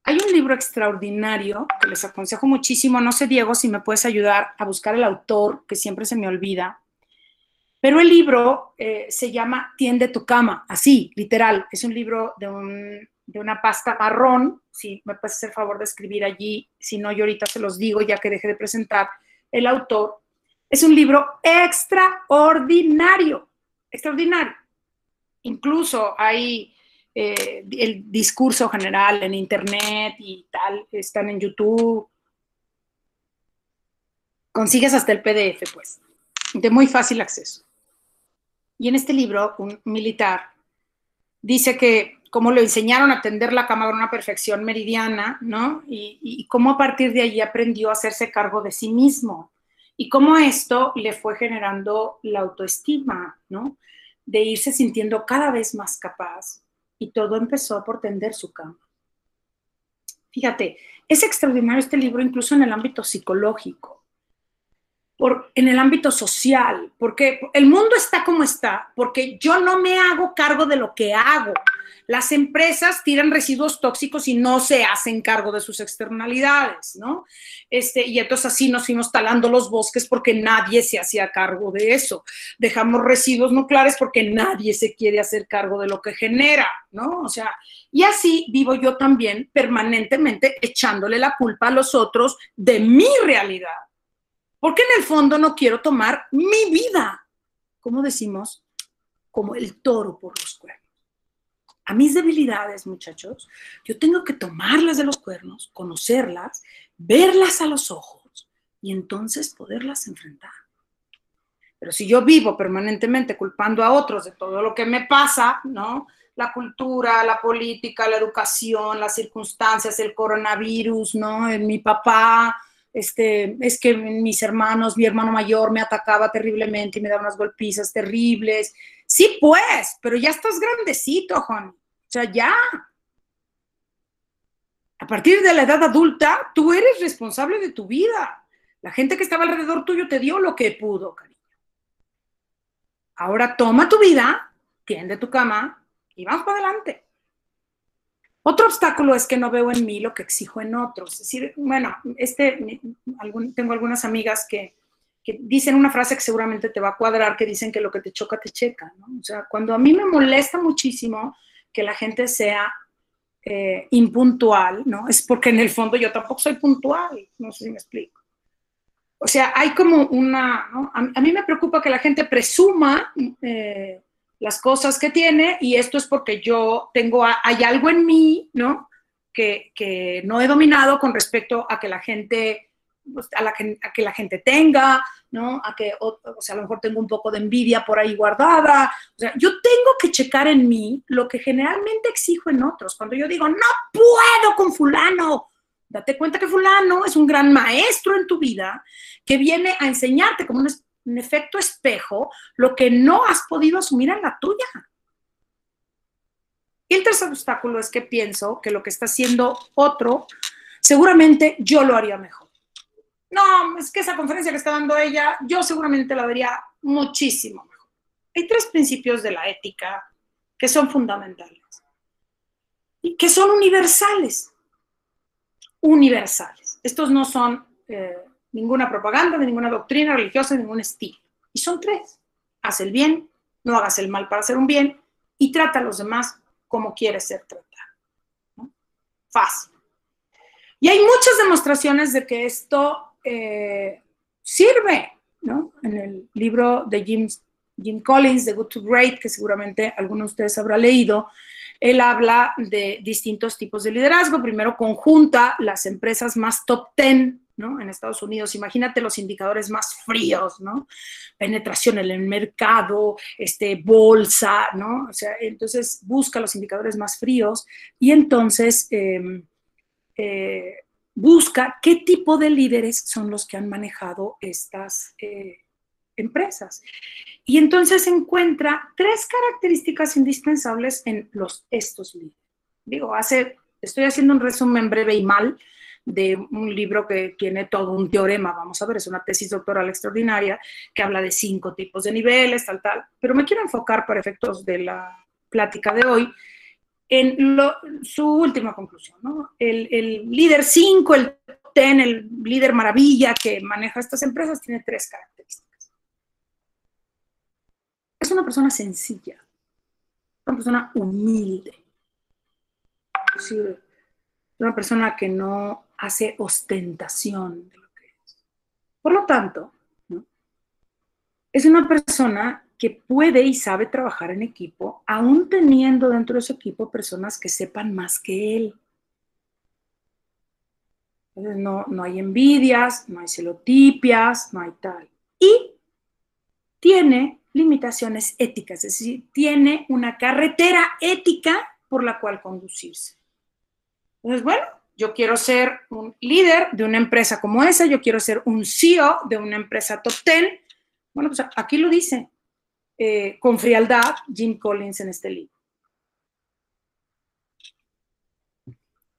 Hay un libro extraordinario que les aconsejo muchísimo. No sé, Diego, si me puedes ayudar a buscar el autor, que siempre se me olvida. Pero el libro eh, se llama Tiende tu cama, así, literal. Es un libro de, de una pasta marrón. Si me puedes hacer favor de escribir allí, si no, yo ahorita se los digo ya que deje de presentar el autor. Es un libro extraordinario, extraordinario. Incluso hay eh, el discurso general en Internet y tal, están en YouTube. Consigues hasta el PDF, pues, de muy fácil acceso. Y en este libro, un militar dice que cómo lo enseñaron a atender la cama con una perfección meridiana, ¿no? Y, y cómo a partir de allí aprendió a hacerse cargo de sí mismo. Y cómo esto le fue generando la autoestima, ¿no? De irse sintiendo cada vez más capaz, y todo empezó por tender su cama. Fíjate, es extraordinario este libro incluso en el ámbito psicológico, por, en el ámbito social, porque el mundo está como está, porque yo no me hago cargo de lo que hago. Las empresas tiran residuos tóxicos y no se hacen cargo de sus externalidades, ¿no? Este, y entonces así nos fuimos talando los bosques porque nadie se hacía cargo de eso. Dejamos residuos nucleares porque nadie se quiere hacer cargo de lo que genera, ¿no? O sea, y así vivo yo también permanentemente echándole la culpa a los otros de mi realidad. Porque en el fondo no quiero tomar mi vida, como decimos, como el toro por los cuernos. a mis debilidades, muchachos, yo tengo que tomarlas de los cuernos, conocerlas, verlas a los ojos y entonces poderlas enfrentar. Pero si yo vivo permanentemente culpando a otros de todo lo que me pasa, ¿no? La cultura, la política, la educación, las circunstancias, el coronavirus, ¿no? mi papá, este, es que mis hermanos, mi hermano mayor me atacaba terriblemente y me daba unas golpizas terribles. Sí, pues, pero ya estás grandecito, Juan. O sea, ya. A partir de la edad adulta, tú eres responsable de tu vida. La gente que estaba alrededor tuyo te dio lo que pudo, cariño. Ahora toma tu vida, tiende tu cama y vamos para adelante. Otro obstáculo es que no veo en mí lo que exijo en otros. Es decir, bueno, este, tengo algunas amigas que, dicen una frase que seguramente te va a cuadrar, que dicen que lo que te choca, te checa. ¿no? O sea, cuando a mí me molesta muchísimo que la gente sea eh, impuntual, ¿no? Es porque en el fondo yo tampoco soy puntual, no sé si me explico. O sea, hay como una, ¿no? a, mí me preocupa que la gente presuma eh, las cosas que tiene y esto es porque yo tengo, hay algo en mí, ¿no? Que, que no he dominado con respecto a que la gente, pues, a, la a que la gente tenga, ¿no? A que, o, sea, a lo mejor tengo un poco de envidia por ahí guardada. O sea, yo tengo que checar en mí lo que generalmente exijo en otros. Cuando yo digo, no puedo con fulano, date cuenta que fulano es un gran maestro en tu vida que viene a enseñarte como un en efecto espejo lo que no has podido asumir en la tuya. Y el tercer obstáculo es que pienso que lo que está haciendo otro, seguramente yo lo haría mejor. No, es que esa conferencia que está dando ella, yo seguramente la daría muchísimo mejor. Hay tres principios de la ética que son fundamentales y que son universales. Universales. Estos no son eh, ninguna propaganda, de ninguna doctrina religiosa, de ningún estilo. Y son tres. Haz el bien, no hagas el mal para hacer un bien y trata a los demás como quieres ser tratado. Fácil. Y hay muchas demostraciones de que esto eh, sirve, ¿no? En el libro de Jim, Jim Collins, The Good to Great, que seguramente alguno de ustedes habrá leído, él habla de distintos tipos de liderazgo. Primero, conjunta las empresas más top 10 ¿no? En Estados Unidos, imagínate los indicadores más fríos, ¿no? Penetración en el mercado, este, bolsa, ¿no? O sea, entonces busca los indicadores más fríos y entonces em, eh, busca qué tipo de líderes son los que han manejado estas eh, empresas. Y entonces encuentra tres características indispensables en los, estos líderes. Digo, hace, estoy haciendo un resumen breve y mal, de un libro que tiene todo un teorema, vamos a ver, es una tesis doctoral extraordinaria que habla de cinco tipos de niveles, tal, tal, pero me quiero enfocar para efectos de la plática de hoy en su última conclusión, ¿no? El, el líder 5, el TEN, el líder maravilla que maneja estas empresas, tiene tres características. Es una persona sencilla, una persona humilde, una persona que no hace ostentación de lo que es. Por lo tanto, es una persona que puede y sabe trabajar en equipo, aún teniendo dentro de su equipo personas que sepan más que él. Entonces, no, no hay envidias, no hay celotipias, no hay tal. Y tiene limitaciones éticas, es decir, tiene una carretera ética por la cual conducirse. Entonces, bueno, yo quiero ser un líder de una empresa como esa, yo quiero ser un CEO de una empresa top 10. Bueno, pues aquí lo dice eh, con frialdad Jim Collins en este libro.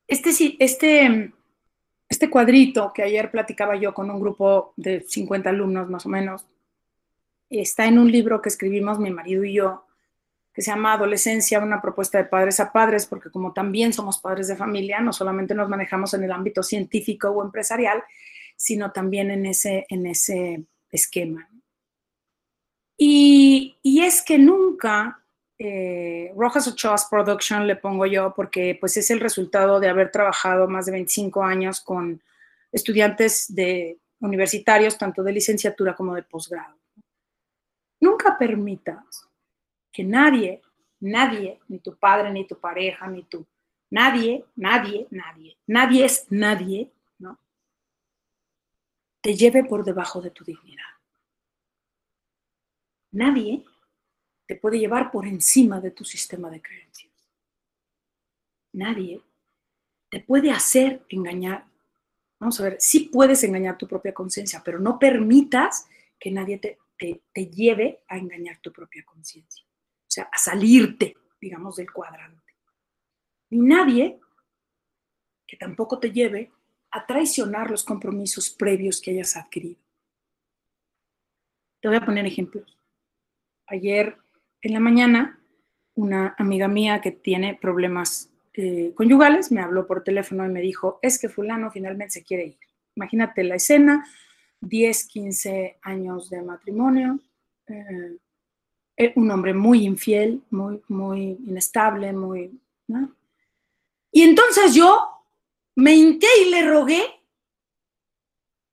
Este, este, este cuadrito que ayer platicaba yo con un grupo de 50 alumnos más o menos, está en un libro que escribimos mi marido y yo, que se llama Adolescencia, una propuesta de padres a padres, porque como también somos padres de familia, no solamente nos manejamos en el ámbito científico o empresarial, sino también en ese, en ese esquema. Y, es que nunca eh, Rojas Ochoa's Production le pongo yo porque pues es el resultado de haber trabajado más de 25 años con estudiantes de universitarios, tanto de licenciatura como de posgrado. Nunca permitas que nadie nadie, ni tu padre, ni tu pareja, ni tú, nadie, nadie, nadie, nadie es nadie, ¿no? Te lleve por debajo de tu dignidad. Nadie te puede llevar por encima de tu sistema de creencias. Nadie te puede hacer engañar. Vamos a ver, sí puedes engañar tu propia conciencia, pero no permitas que nadie te, te, lleve a engañar tu propia conciencia. Sea, a salirte, digamos, del cuadrante. Ni nadie que tampoco te lleve a traicionar los compromisos previos que hayas adquirido. Te voy a poner ejemplos. Ayer en la mañana, una amiga mía que tiene problemas eh, conyugales me habló por teléfono y me dijo, es que fulano finalmente se quiere ir. Imagínate la escena, 10, 15 años de matrimonio, eh, un hombre muy infiel, muy, muy inestable, muy... Y entonces yo me hinqué y le rogué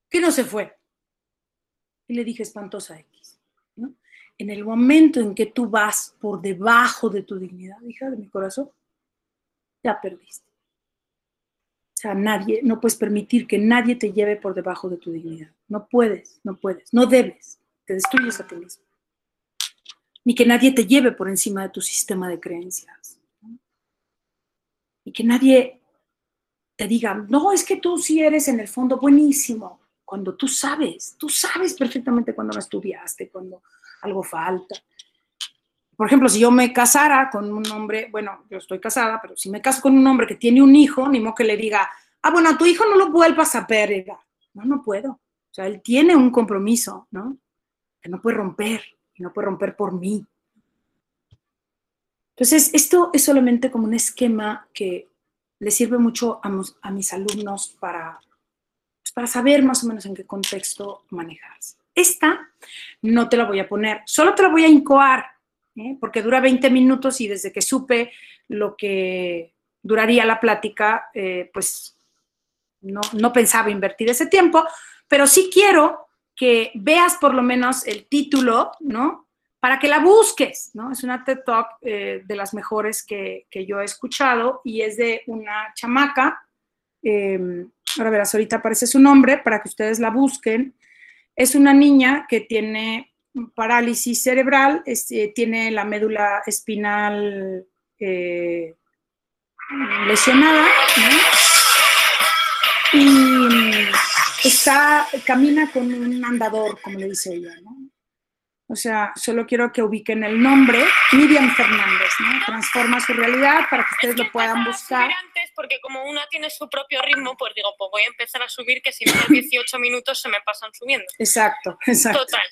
que no se fue. Y le dije, espantosa X. En el momento en que tú vas por debajo de tu dignidad, hija de mi corazón, ya perdiste. O sea, nadie, no puedes permitir que nadie te lleve por debajo de tu dignidad. No puedes, no puedes, no debes. Te destruyes a ti mismo. Ni que nadie te lleve por encima de tu sistema de creencias. Y que nadie te diga, no, es que tú sí eres en el fondo buenísimo. Cuando tú sabes, tú sabes perfectamente cuando no estudiaste, cuando algo falta por ejemplo, si yo me casara con un hombre, bueno, yo estoy casada, pero si me caso con un hombre que tiene un hijo, ni modo que le diga, ah, bueno, a tu hijo no lo vuelvas a perder. No, no puedo. O sea, él tiene un compromiso, ¿no? Que no puede romper, y no puede romper por mí. Entonces, esto es solamente como un esquema que le sirve mucho a, mis alumnos para, pues, para saber más o menos en qué contexto manejarse. Esta no te la voy a poner, solo te la voy a incoar ¿eh? porque dura 20 minutos y desde que supe lo que duraría la plática, eh, pues no, no pensaba invertir ese tiempo, pero sí quiero que veas por lo menos el título, ¿no? Para que la busques, ¿no? Es una TED Talk eh, de las mejores que, que, yo he escuchado y es de una chamaca. ahora verás, ahorita aparece su nombre para que ustedes la busquen. Es una niña que tiene parálisis cerebral, este, tiene la médula espinal eh, lesionada y está, camina con un andador, como le dice ella. ¿no? O sea, solo quiero que ubiquen el nombre, Miriam Fernández, ¿no? Transforma su realidad para que ustedes lo puedan buscar. Antes porque como una tiene su propio ritmo, pues digo, pues voy a empezar a subir que si no 18 minutos se me pasan subiendo. Exacto, exacto. Total.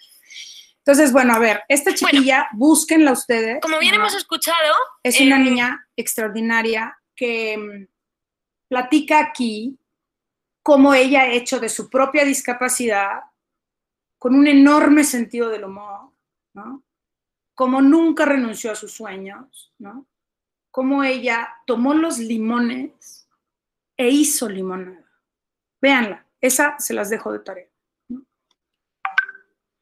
Entonces, bueno, a ver, esta chiquilla, búsquenla ustedes. Como bien hemos escuchado. Es una em, niña extraordinaria que mm, platica aquí cómo ella ha hecho de su propia discapacidad, con un enorme sentido del humor, ¿no? Como nunca renunció a sus sueños, ¿no? Cómo ella tomó los limones e hizo limonada. Véanla, esa se las dejo de tarea.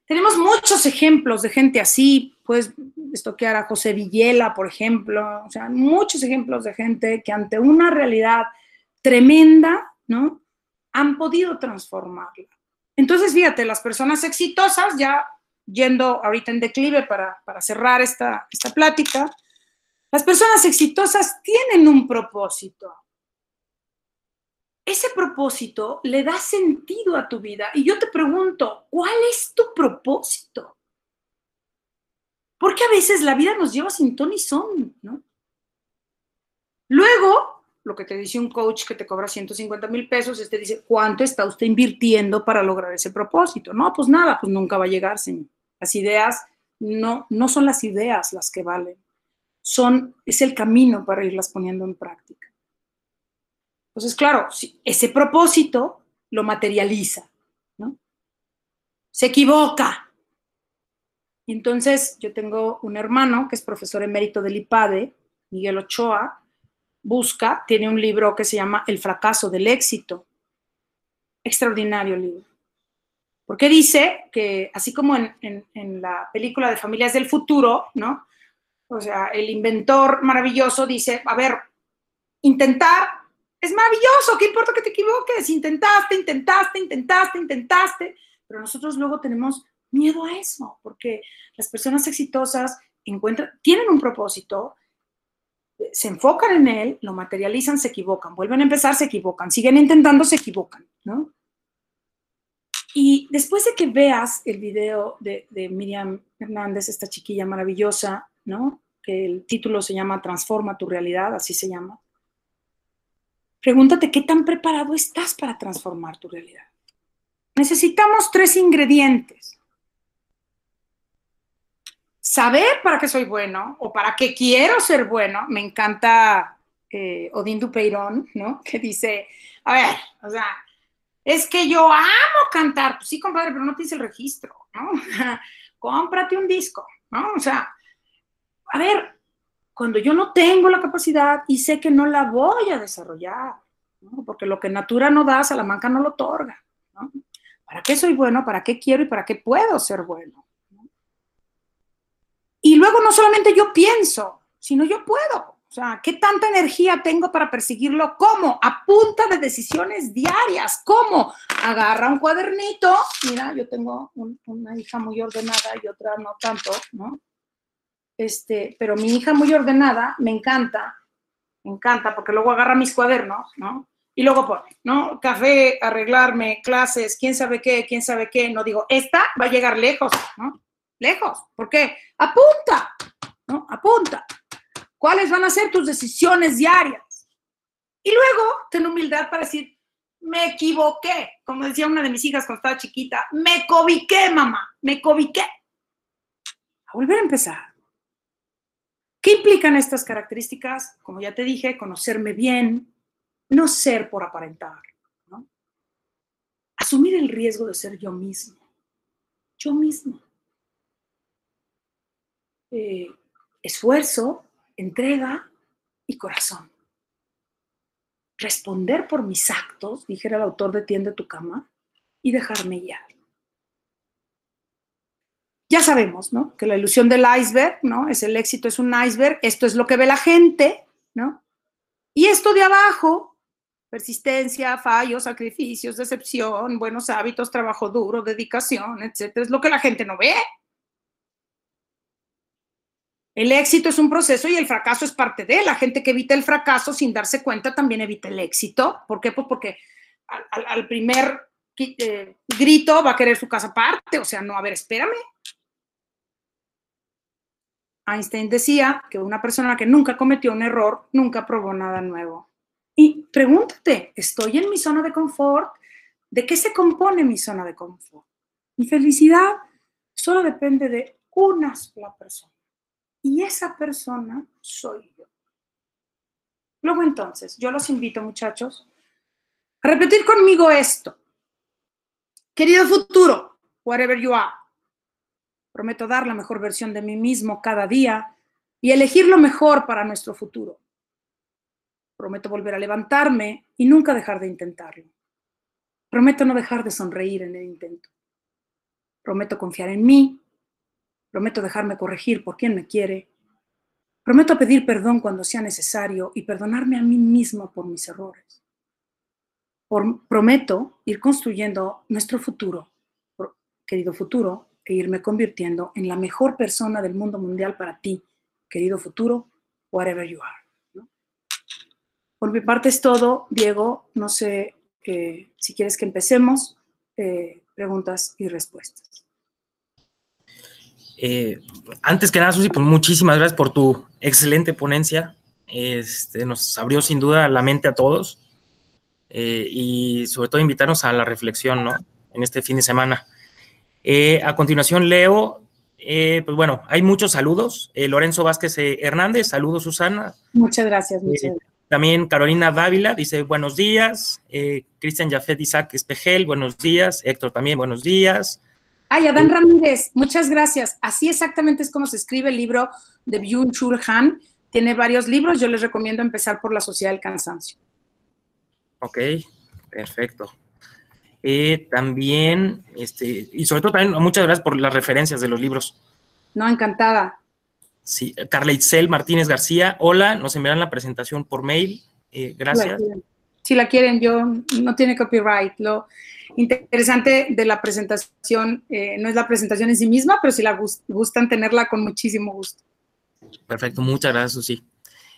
Tenemos muchos ejemplos de gente así, puedes estoquear a José Villela, por ejemplo, o sea, muchos ejemplos de gente que ante una realidad tremenda, ¿no? Han podido transformarla. Entonces, fíjate, las personas exitosas, ya yendo ahorita en declive para, para cerrar esta, esta plática, las personas exitosas tienen un propósito ese propósito le da sentido a tu vida. Y yo te pregunto, ¿cuál es tu propósito? Porque a veces la vida nos lleva sin ton y son, ¿no? Luego, lo que te dice un coach que te cobra 150 mil pesos, este dice, ¿cuánto está usted invirtiendo para lograr ese propósito? No, pues nada, pues nunca va a llegar, señor. Las ideas no, no son las ideas las que valen, son, es el camino para irlas poniendo en práctica. Entonces, claro, ese propósito lo materializa, ¿no? Se equivoca. Entonces yo tengo un hermano que es profesor emérito del IPADE, Miguel Ochoa, busca, tiene un libro que se llama El fracaso del éxito. Extraordinario libro. Porque dice que, así como en, la película de Familias del Futuro, ¿no? O sea, el inventor maravilloso dice, a ver, intentar es maravilloso, ¿qué importa que te equivoques? Intentaste, intentaste, intentaste, intentaste, pero nosotros luego tenemos miedo a eso, porque las personas exitosas encuentran, tienen un propósito, se enfocan en él, lo materializan, se equivocan, vuelven a empezar, se equivocan, siguen intentando, se equivocan, ¿no? Y después de que veas el video de, Miriam Hernández, esta chiquilla maravillosa, ¿no? Que el título se llama Transforma tu realidad, así se llama. Pregúntate qué tan preparado estás para transformar tu realidad. Necesitamos tres ingredientes. Saber para qué soy bueno o para qué quiero ser bueno. Me encanta eh, Odín Dupeirón, ¿no? Que dice, a ver, o sea, es que yo amo cantar. Pues sí, compadre, pero no tienes el registro, ¿no? Cómprate un disco, ¿no? O sea, a ver, cuando yo no tengo la capacidad y sé que no la voy a desarrollar, ¿no? porque lo que natura no da, Salamanca no lo otorga. ¿no? ¿Para qué soy bueno? ¿Para qué quiero y para qué puedo ser bueno? Y luego no solamente yo pienso, sino yo puedo. O sea, ¿qué tanta energía tengo para perseguirlo? ¿Cómo? A punta de decisiones diarias. ¿Cómo? Agarra un cuadernito. Mira, yo tengo un, una hija muy ordenada y otra no tanto, ¿no? Este, pero mi hija muy ordenada, me encanta, me encanta, porque luego agarra mis cuadernos, ¿no? Y luego pone, ¿no? Café, arreglarme, clases, quién sabe qué, quién sabe qué. No digo, esta va a llegar lejos, ¿no? Lejos. ¿Por qué? Apunta, ¿no? Apunta. ¿Cuáles van a ser tus decisiones diarias? Y luego ten humildad para decir, me equivoqué. Como decía una de mis hijas cuando estaba chiquita, me cobiqué, mamá, me cobiqué. A volver a empezar. ¿Qué implican estas características? Como ya te dije, conocerme bien, no ser por aparentar, ¿no? Asumir el riesgo de ser yo mismo, yo mismo. Eh, esfuerzo, entrega y corazón. Responder por mis actos, dijera el autor de Tiende tu cama, y dejarme guiar. Ya sabemos, ¿no? Que la ilusión del iceberg, ¿no? Es el éxito, es un iceberg, esto es lo que ve la gente, ¿no? Y esto de abajo, persistencia, fallos, sacrificios, decepción, buenos hábitos, trabajo duro, dedicación, etcétera, es lo que la gente no ve. El éxito es un proceso y el fracaso es parte de. La gente que evita el fracaso sin darse cuenta también evita el éxito. ¿Por qué? Pues porque al primer eh, grito va a querer su casa aparte. O sea, no, a ver, espérame. Einstein decía que una persona que nunca cometió un error nunca probó nada nuevo. Y pregúntate, ¿estoy en mi zona de confort? ¿De qué se compone mi zona de confort? Mi felicidad solo depende de una sola persona. Y esa persona soy yo. Luego entonces, yo los invito, muchachos, a repetir conmigo esto. Querido futuro, whatever you are, prometo dar la mejor versión de mí mismo cada día y elegir lo mejor para nuestro futuro. Prometo volver a levantarme y nunca dejar de intentarlo. Prometo no dejar de sonreír en el intento. Prometo confiar en mí Prometo dejarme corregir por quien me quiere. Prometo pedir perdón cuando sea necesario y perdonarme a mí mismo por mis errores. Prometo ir construyendo nuestro futuro, querido futuro, e irme convirtiendo en la mejor persona del mundo mundial para ti, querido futuro, whatever you are. Por mi parte es todo, Diego. No sé eh, si quieres que empecemos. Eh, preguntas y respuestas. Eh, antes que nada, Susi, pues muchísimas gracias por tu excelente ponencia. Este, nos abrió sin duda la mente a todos eh, y sobre todo invitarnos a la reflexión, ¿no? En este fin de semana. Eh, a continuación leo, eh, pues bueno, hay muchos saludos. Lorenzo Vázquez Hernández, saludos Susana. Muchas gracias. Muchas gracias. También Carolina Dávila dice buenos días. Cristian Jafet Isaac Espejel, buenos días. Héctor también, buenos días. Ay, Adán Ramírez, muchas gracias. Así exactamente es como se escribe el libro de Byung-Chul Han. Tiene varios libros, yo les recomiendo empezar por La Sociedad del Cansancio. Ok, perfecto. Eh, también, este, y sobre todo también muchas gracias por las referencias de los libros. No, encantada. Sí, Carla Itzel Martínez García, hola, nos enviarán la presentación por mail. Eh, gracias. Si la quieren, yo no tiene copyright. Lo interesante de la presentación eh, no es la presentación en sí misma, pero si la gustan tenerla con muchísimo gusto. Perfecto, muchas gracias, Susi.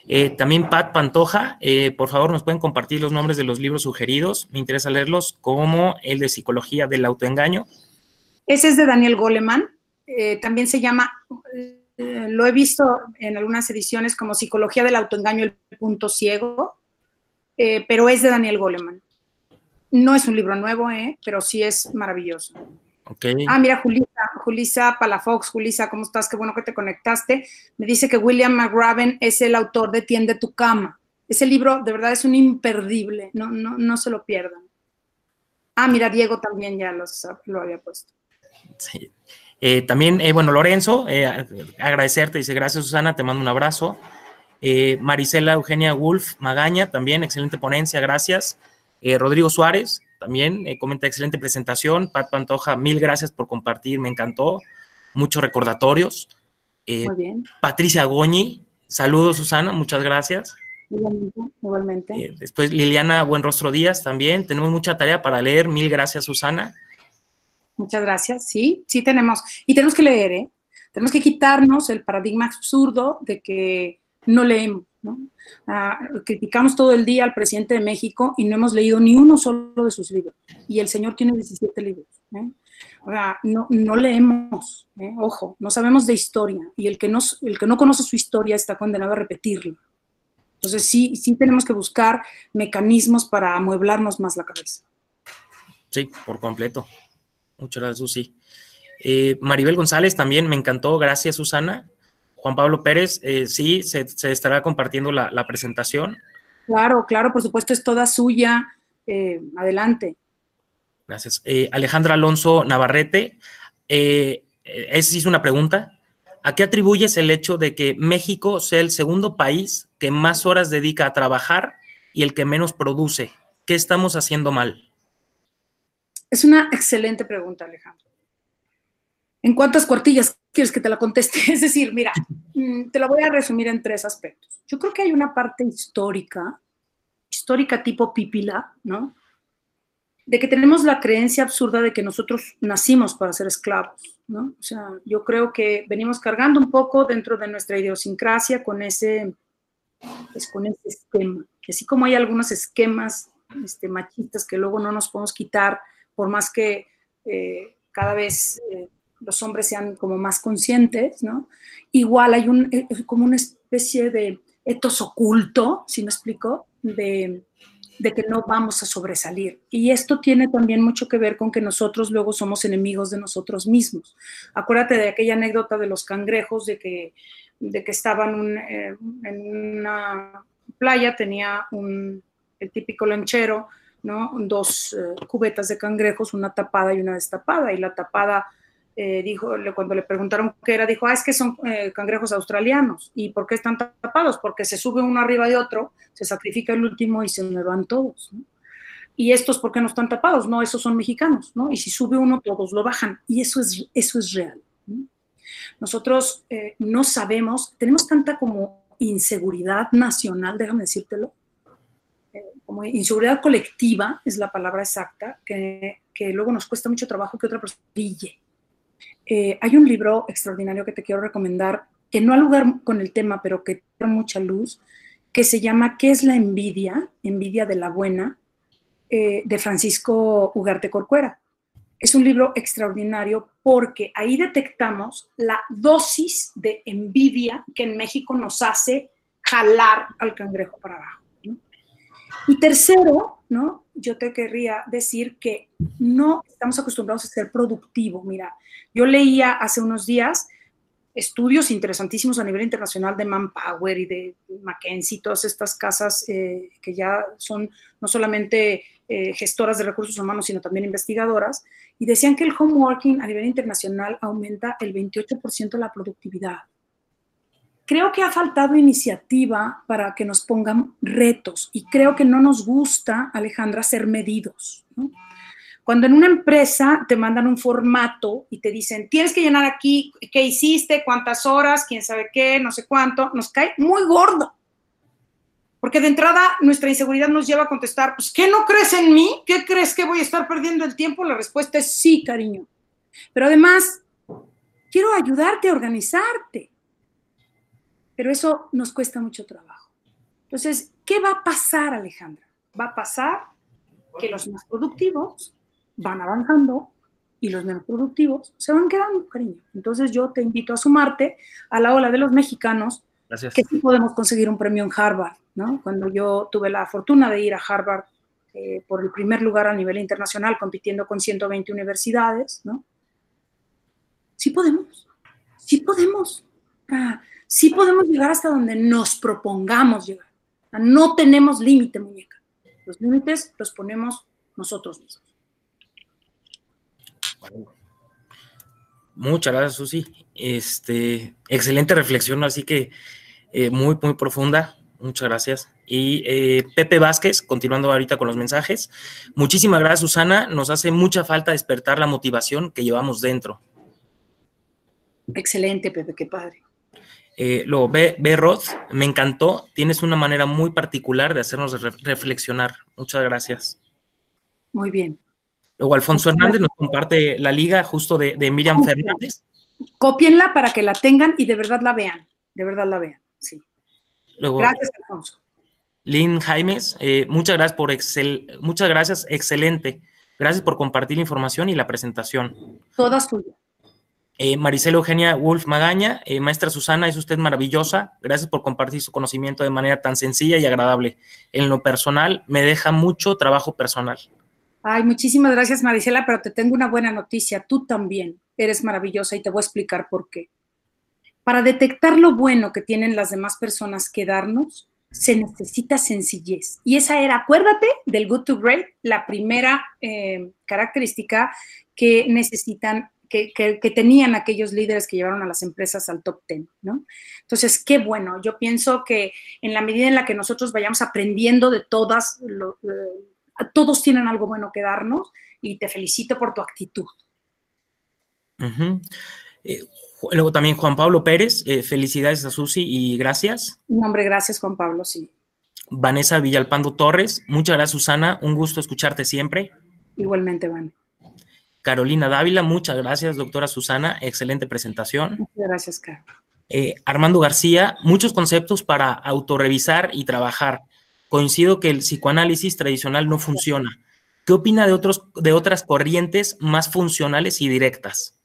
Eh, también Pat Pantoja, por favor, nos pueden compartir los nombres de los libros sugeridos. Me interesa leerlos, como el de Psicología del Autoengaño. Ese es de Daniel Goleman. también se llama eh, lo he visto en algunas ediciones como Psicología del Autoengaño, el punto ciego, eh, pero es de Daniel Goleman. No es un libro nuevo, eh, pero sí es maravilloso. Ah, mira, Julisa, Julisa Palafox, Julisa, ¿cómo estás? Qué bueno que te conectaste. Me dice que William McRaven es el autor de Tiende tu cama. Ese libro de verdad es un imperdible, no, no, no se lo pierdan. Ah, mira, Diego también ya lo había puesto. Sí. Eh, también, eh, bueno, Lorenzo, eh, agradecerte, dice, gracias Susana, te mando un abrazo. Marisela Eugenia Wolf Magaña, también, excelente ponencia, gracias. Rodrigo Suárez, también, comenta, excelente presentación. Pat Pantoja, mil gracias por compartir, me encantó. Muchos recordatorios. Muy bien. Patricia Goñi, saludos Susana, muchas gracias. Igualmente. igualmente. después Liliana Buenrostro Díaz también, tenemos mucha tarea para leer, mil gracias Susana. Muchas gracias. Sí, sí tenemos. Y tenemos que leer, ¿eh? Tenemos que quitarnos el paradigma absurdo de que no leemos, ¿no? Ah, criticamos todo el día al presidente de México y no hemos leído ni uno solo de sus libros. Y el señor tiene 17 libros. ¿eh? No, no leemos, ¿eh? ojo, no sabemos de historia. Y el que, no, el que no conoce su historia está condenado a repetirlo. Entonces sí, sí tenemos que buscar mecanismos para amueblarnos más la cabeza. Sí, por completo. Muchas gracias, Susi. Eh, Maribel González también me encantó, gracias, Susana. Juan Pablo Pérez, eh, sí, se, estará compartiendo la, presentación. Claro, claro, por supuesto, es toda suya. Eh, adelante. Gracias. Alejandra Alonso Navarrete, esa es una pregunta. ¿A qué atribuyes el hecho de que México sea el segundo país que más horas dedica a trabajar y el que menos produce? ¿Qué estamos haciendo mal? Es una excelente pregunta, Alejandro. ¿En cuántas cuartillas quieres que te la conteste? Es decir, mira, mm, te la voy a resumir en tres aspectos. Yo creo que hay una parte histórica, histórica tipo pipila, ¿no? De que tenemos la creencia absurda de que nosotros nacimos para ser esclavos, ¿no? O sea, yo creo que venimos cargando un poco dentro de nuestra idiosincrasia con ese, pues, con ese esquema. Así como hay algunos esquemas este, machistas que luego no nos podemos quitar por más que eh, cada vez eh, los hombres sean como más conscientes, ¿no? Igual hay un, eh, como una especie de etos oculto, si me explico, de, de que no vamos a sobresalir. Y esto tiene también mucho que ver con que nosotros luego somos enemigos de nosotros mismos. Acuérdate de aquella anécdota de los cangrejos, de que, de que estaban en una playa, tenía un, el típico lanchero, Dos eh, cubetas de cangrejos, una tapada y una destapada. Y la tapada eh, dijo, cuando le preguntaron qué era, dijo, ah, es que son eh, cangrejos australianos. ¿Y por qué están tapados? Porque se sube uno arriba de otro, se sacrifica el último y se me van todos. Y estos, ¿por qué no están tapados? No, esos son mexicanos, ¿no? Y si sube uno, todos lo bajan. Y eso es, eso es real. Nosotros no sabemos, tenemos tanta como inseguridad nacional, déjame decírtelo, como inseguridad colectiva, es la palabra exacta, que, luego nos cuesta mucho trabajo que otra persona brille. Eh, hay un libro extraordinario que te quiero recomendar, que no ha lugar con el tema, pero que da mucha luz, que se llama ¿Qué es la envidia? Envidia de la buena, eh, de Francisco Ugarte Corcuera. Es un libro extraordinario porque ahí detectamos la dosis de envidia que en México nos hace jalar al cangrejo para abajo. Y tercero, ¿no? Yo te querría decir que no estamos acostumbrados a ser productivos. Mira, yo leía hace unos días estudios interesantísimos a nivel internacional de Manpower y de McKinsey, todas estas casas eh, que ya son no solamente eh, gestoras de recursos humanos, sino también investigadoras, y decían que el home working a nivel internacional aumenta el 28% la productividad creo que ha faltado iniciativa para que nos pongan retos y creo que no nos gusta, Alejandra, ser medidos. Cuando en una empresa te mandan un formato y te dicen, tienes que llenar aquí qué hiciste, cuántas horas, quién sabe qué, no sé cuánto, nos cae muy gordo. Porque de entrada nuestra inseguridad nos lleva a contestar, pues, ¿qué no crees en mí? ¿Qué crees que voy a estar perdiendo el tiempo? La respuesta es sí, cariño. Pero además, quiero ayudarte a organizarte. Pero eso nos cuesta mucho trabajo. Entonces, ¿qué va a pasar, Alejandra? Va a pasar que los más productivos van avanzando y los menos productivos se van quedando, cariño. Entonces yo te invito a sumarte a la ola de los mexicanos que sí podemos conseguir un premio en Harvard, ¿no? Cuando yo tuve la fortuna de ir a Harvard eh, por el primer lugar a nivel internacional compitiendo con 120 universidades, ¿no? Sí podemos, sí podemos, sí podemos llegar hasta donde nos propongamos llegar. No tenemos límite, muñeca. Los límites los ponemos nosotros mismos. Muchas gracias, Susi. Este, excelente reflexión, así que eh, muy, muy profunda. Muchas gracias. Y eh, Pepe Vázquez, continuando ahorita con los mensajes. Muchísimas gracias, Susana. Nos hace mucha falta despertar la motivación que llevamos dentro. Excelente, Pepe, qué padre. Eh, luego, B, B. Roth, me encantó. Tienes una manera muy particular de hacernos reflexionar. Muchas gracias. Muy bien. Luego Alfonso Hernández nos comparte la liga justo de, Miriam Fernández. Copienla para que la tengan y de verdad la vean, de verdad la vean, sí. gracias, Alfonso. Lynn Jaimes, eh, muchas gracias por excel, muchas gracias, excelente. Gracias por compartir la información y la presentación. Toda suya. Eh, Maricela Eugenia Wolf Magaña, eh, maestra Susana, es usted maravillosa. Gracias por compartir su conocimiento de manera tan sencilla y agradable. En lo personal, me deja mucho trabajo personal. Ay, muchísimas gracias, Marisela, pero te tengo una buena noticia. Tú también eres maravillosa y te voy a explicar por qué. Para detectar lo bueno que tienen las demás personas que darnos, se necesita sencillez. Y esa era, acuérdate del Good to Great, la primera eh, característica que necesitan, que, que, tenían aquellos líderes que llevaron a las empresas al top 10, ¿no? Entonces, qué bueno. Yo pienso que en la medida en la que nosotros vayamos aprendiendo de todas, lo, eh, todos tienen algo bueno que darnos y te felicito por tu actitud. Eh, luego también Juan Pablo Pérez, eh, felicidades a Susi y gracias. Un hombre, gracias Juan Pablo, sí. Vanessa Villalpando Torres, muchas gracias Susana, un gusto escucharte siempre. Igualmente, Van. Carolina Dávila, muchas gracias doctora Susana, excelente presentación. Muchas gracias, Carlos. Eh, Armando García, muchos conceptos para autorrevisar y trabajar coincido que el psicoanálisis tradicional no funciona. ¿Qué opina de, otros, de otras corrientes más funcionales y directas?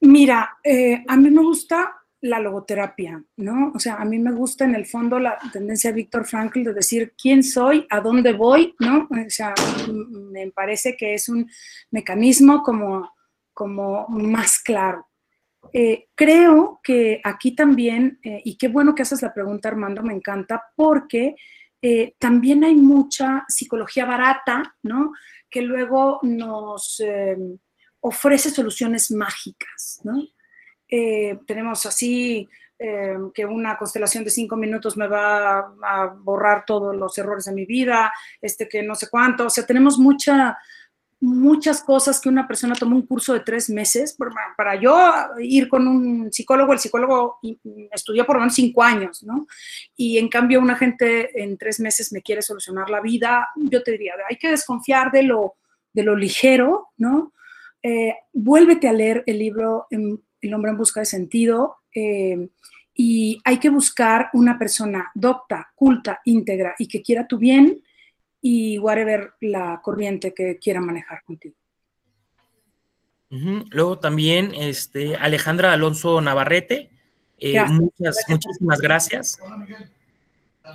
Mira, eh, a mí me gusta la logoterapia, ¿no? O sea, a mí me gusta en el fondo la tendencia de Víctor Frankl de decir quién soy, a dónde voy, ¿no? O sea, me parece que es un mecanismo como, como más claro. Eh, creo que aquí también, eh, y qué bueno que haces la pregunta Armando, me encanta, porque eh, también hay mucha psicología barata, ¿no? Que luego nos ofrece soluciones mágicas, ¿no? Tenemos así em, que una constelación de cinco minutos me va a, borrar todos los errores de mi vida, este que no sé cuánto, o sea, tenemos mucha muchas cosas que una persona tomó un curso de tres meses. Para yo ir con un psicólogo, el psicólogo estudió por lo menos cinco años, ¿no? Y en cambio una gente en tres meses me quiere solucionar la vida, yo te diría, hay que desconfiar de lo, de lo ligero, ¿no? Eh, vuélvete a leer el libro El hombre en busca de sentido. Eh, y hay que buscar una persona docta, culta, íntegra y que quiera tu bien, y whatever la corriente que quiera manejar contigo. Luego también este, Alejandra Alonso Navarrete, eh, muchas, muchísimas gracias.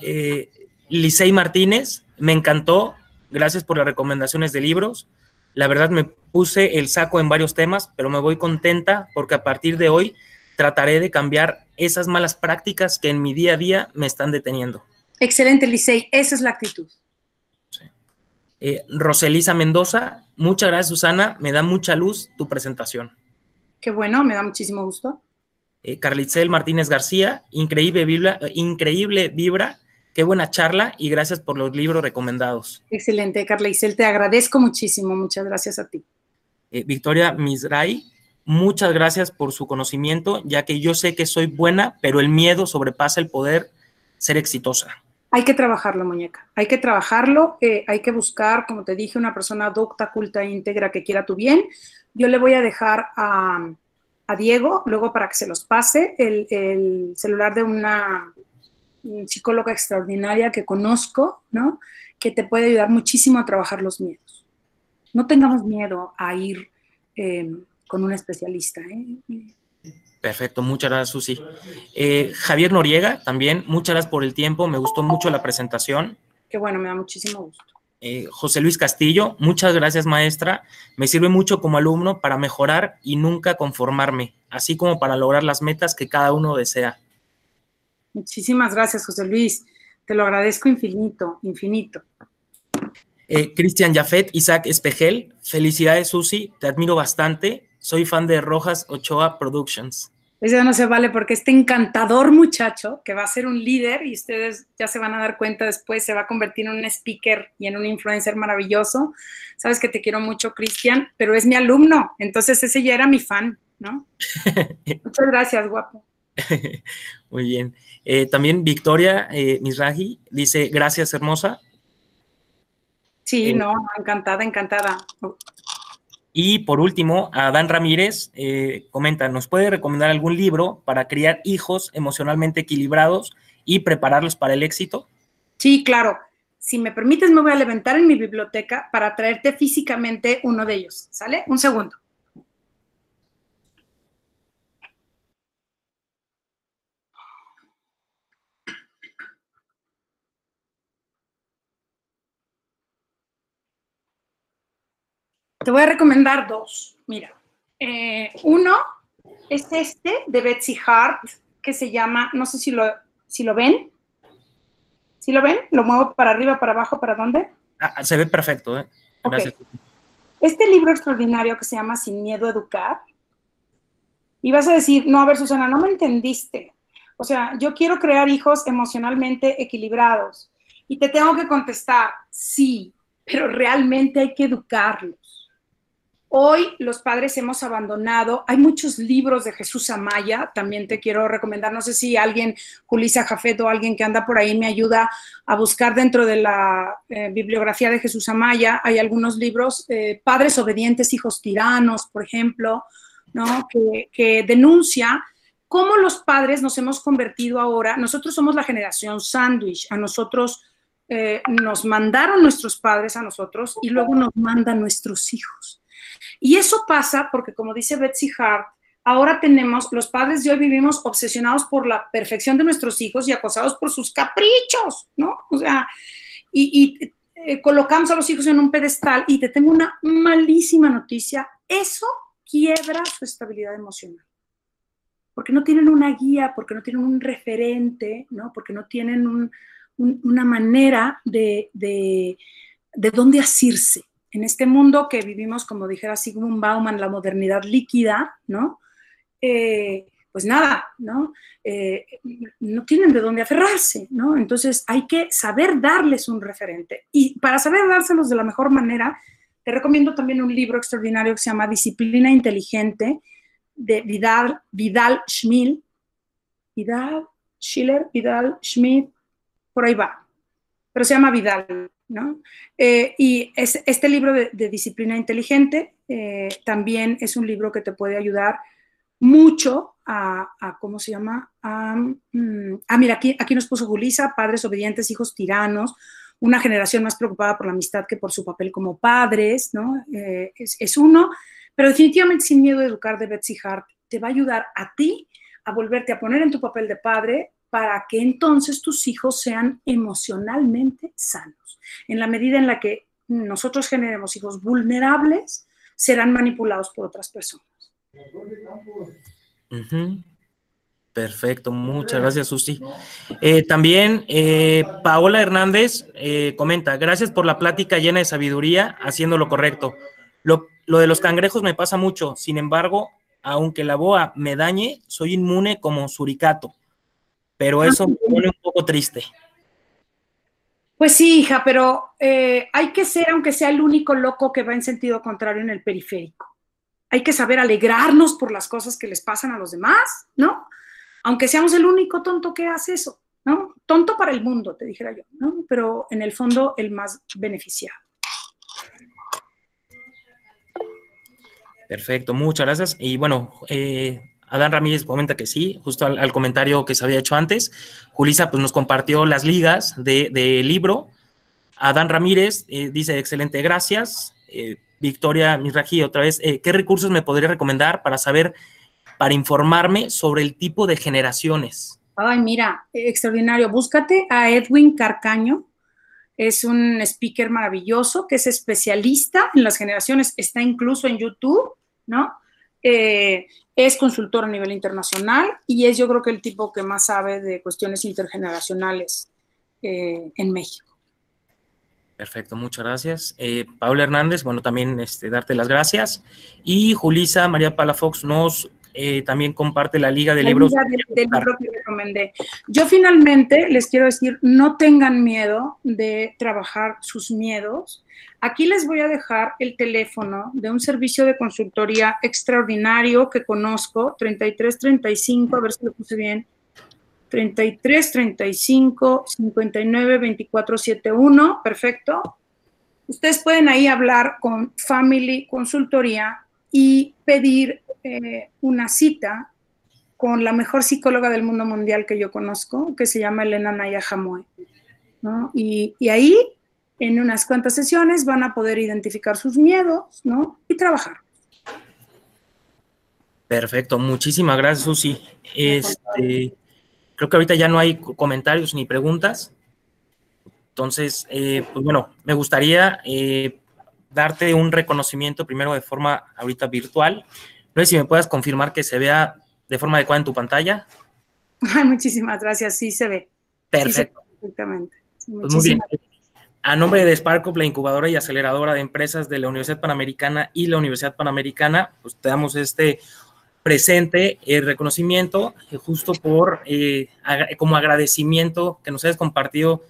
Eh, Licey Martínez, me encantó, gracias por las recomendaciones de libros. La verdad me puse el saco en varios temas, pero me voy contenta porque a partir de hoy trataré de cambiar esas malas prácticas que en mi día a día me están deteniendo. Excelente, Licey, esa es la actitud. Eh, Roselisa Mendoza, muchas gracias Susana, me da mucha luz tu presentación. Qué bueno, me da muchísimo gusto. Eh, Carlitzel Martínez García, increíble vibra, increíble vibra Qué buena charla y gracias por los libros recomendados. Excelente, Carla Isel, te agradezco muchísimo. Muchas gracias a ti. Eh, Victoria Misray, muchas gracias por su conocimiento, ya que yo sé que soy buena, pero el miedo sobrepasa el poder ser exitosa. Hay que trabajarlo, muñeca. Hay que trabajarlo. Eh, hay que buscar, como te dije, una persona docta, culta, íntegra que quiera tu bien. Yo le voy a dejar a, a Diego, luego para que se los pase, el, el celular de una psicóloga extraordinaria que conozco, ¿no? Que te puede ayudar muchísimo a trabajar los miedos. No tengamos miedo a ir eh, con un especialista. ¿eh? Perfecto, muchas gracias, Susi. Eh, Javier Noriega, también, muchas gracias por el tiempo, me gustó mucho la presentación. Qué bueno, me da muchísimo gusto. Eh, José Luis Castillo, muchas gracias, maestra. Me sirve mucho como alumno para mejorar y nunca conformarme, así como para lograr las metas que cada uno desea. Muchísimas gracias, José Luis. Te lo agradezco infinito, infinito. Eh, Cristian Jafet, Isaac Espejel, felicidades, Susi, te admiro bastante. Soy fan de Rojas Ochoa Productions. Eso no se vale porque este encantador muchacho que va a ser un líder y ustedes ya se van a dar cuenta después, se va a convertir en un speaker y en un influencer maravilloso. Sabes que te quiero mucho, Cristian, pero es mi alumno, entonces ese ya era mi fan, ¿no? Muchas gracias, guapo. Muy bien. Eh, también Victoria eh, Misraji dice, gracias, hermosa. Sí, eh, no, encantada, encantada. Y por último, Adán Ramírez eh, comenta, ¿nos puede recomendar algún libro para criar hijos emocionalmente equilibrados y prepararlos para el éxito? Sí, claro. Si me permites, me voy a levantar en mi biblioteca para traerte físicamente uno de ellos. ¿Sale? Un segundo. Te voy a recomendar dos. Mira, eh, uno es este de Betsy Hart, que se llama, no sé si lo, si lo ven. ¿Sí lo ven? ¿Lo muevo para arriba, para abajo, para dónde? Ah, se ve perfecto, ¿eh? Gracias. Okay. Este libro extraordinario que se llama Sin miedo a educar. Y vas a decir, no, a ver, Susana, no me entendiste. O sea, yo quiero crear hijos emocionalmente equilibrados. Y te tengo que contestar, sí, pero realmente hay que educarlos. Hoy los padres hemos abandonado, hay muchos libros de Jesús Amaya, también te quiero recomendar, no sé si alguien, Julisa Jafet o alguien que anda por ahí me ayuda a buscar dentro de la eh, bibliografía de Jesús Amaya, hay algunos libros, eh, Padres obedientes, hijos tiranos, por ejemplo, ¿no? que, denuncia cómo los padres nos hemos convertido ahora, nosotros somos la generación sándwich, a nosotros eh, nos mandaron nuestros padres a nosotros y luego nos mandan nuestros hijos. Y eso pasa porque, como dice Betsy Hart, ahora tenemos, los padres de hoy vivimos obsesionados por la perfección de nuestros hijos y acosados por sus caprichos, ¿no? O sea, y, eh, colocamos a los hijos en un pedestal y te tengo una malísima noticia, eso quiebra su estabilidad emocional. Porque no tienen una guía, porque no tienen un referente, ¿no? Porque no tienen un, un, una manera de, de, de dónde asirse en este mundo que vivimos, como dijera Sigmund Bauman, la modernidad líquida, ¿no? Eh, pues nada, ¿no? Eh, no tienen de dónde aferrarse, ¿no? Entonces hay que saber darles un referente. Y para saber dárselos de la mejor manera, te recomiendo también un libro extraordinario que se llama Disciplina Inteligente de Vidal, Vidal. Vidal, Schiller, Vidal, Schmidt, por ahí va. Pero se llama Vidal, Eh, y es, este libro de, disciplina inteligente eh, también es un libro que te puede ayudar mucho a, a ¿cómo se llama? A, mm, ah, mira, aquí, aquí nos puso Julisa, padres obedientes, hijos tiranos, una generación más preocupada por la amistad que por su papel como padres, ¿no? Eh, es, es, uno, pero definitivamente sin miedo a educar de Betsy Hart te va a ayudar a ti a volverte a poner en tu papel de padre para que entonces tus hijos sean emocionalmente sanos. En la medida en la que nosotros generemos hijos vulnerables, serán manipulados por otras personas. Perfecto, muchas gracias, Susi. Eh, también eh, Paola Hernández eh, comenta, gracias por la plática llena de sabiduría, haciendo lo correcto. Lo, de los cangrejos me pasa mucho, sin embargo, aunque la boa me dañe, soy inmune como suricato, pero eso me pone un poco triste. Pues sí, hija, pero eh, hay que ser, aunque sea el único loco que va en sentido contrario en el periférico. Hay que saber alegrarnos por las cosas que les pasan a los demás, ¿no? Aunque seamos el único tonto que hace eso, ¿no? Tonto para el mundo, te dijera yo, ¿no? Pero en el fondo el más beneficiado. Perfecto, muchas gracias. Y bueno, eh, Adán Ramírez comenta que sí, justo al, comentario que se había hecho antes. Julisa pues nos compartió las ligas del de libro. Adán Ramírez eh, dice, excelente, gracias. Eh, Victoria Misraji, otra vez, eh, ¿qué recursos me podría recomendar para saber, para informarme sobre el tipo de generaciones? Ay, mira, extraordinario. Búscate a Edwin Carcaño. Es un speaker maravilloso que es especialista en las generaciones. Está incluso en YouTube, ¿no? Es consultor a nivel internacional y es yo creo que el tipo que más sabe de cuestiones intergeneracionales eh, en México. Perfecto, muchas gracias. Eh, Paula Hernández, bueno, también este, darte las gracias. Y Julisa María Palafox nos eh, también comparte la Liga de Libros. Liga del libro que recomendé. Yo finalmente les quiero decir, no tengan miedo de trabajar sus miedos. Aquí les voy a dejar el teléfono de un servicio de consultoría extraordinario que conozco, 3335, a ver si lo puse bien, 3335 59 2471, perfecto. Ustedes pueden ahí hablar con Family Consultoría y pedir eh, una cita con la mejor psicóloga del mundo mundial que yo conozco, que se llama Elena Naya Jamoe. Y, y, ahí, en unas cuantas sesiones, van a poder identificar sus miedos ¿no? y trabajar. Perfecto, muchísimas gracias, Susi. Este, creo que ahorita ya no hay comentarios ni preguntas. Entonces, eh, pues bueno, me gustaría eh, darte un reconocimiento primero de forma ahorita virtual. No sé si me puedas confirmar que se vea de forma adecuada en tu pantalla. Muchísimas gracias, sí se ve. Perfecto. perfectamente. Pues muy bien. A nombre de SparkUp, la incubadora y aceleradora de empresas de la Universidad Panamericana y la Universidad Panamericana, pues te damos este presente el reconocimiento eh, justo por eh, como agradecimiento que nos hayas compartido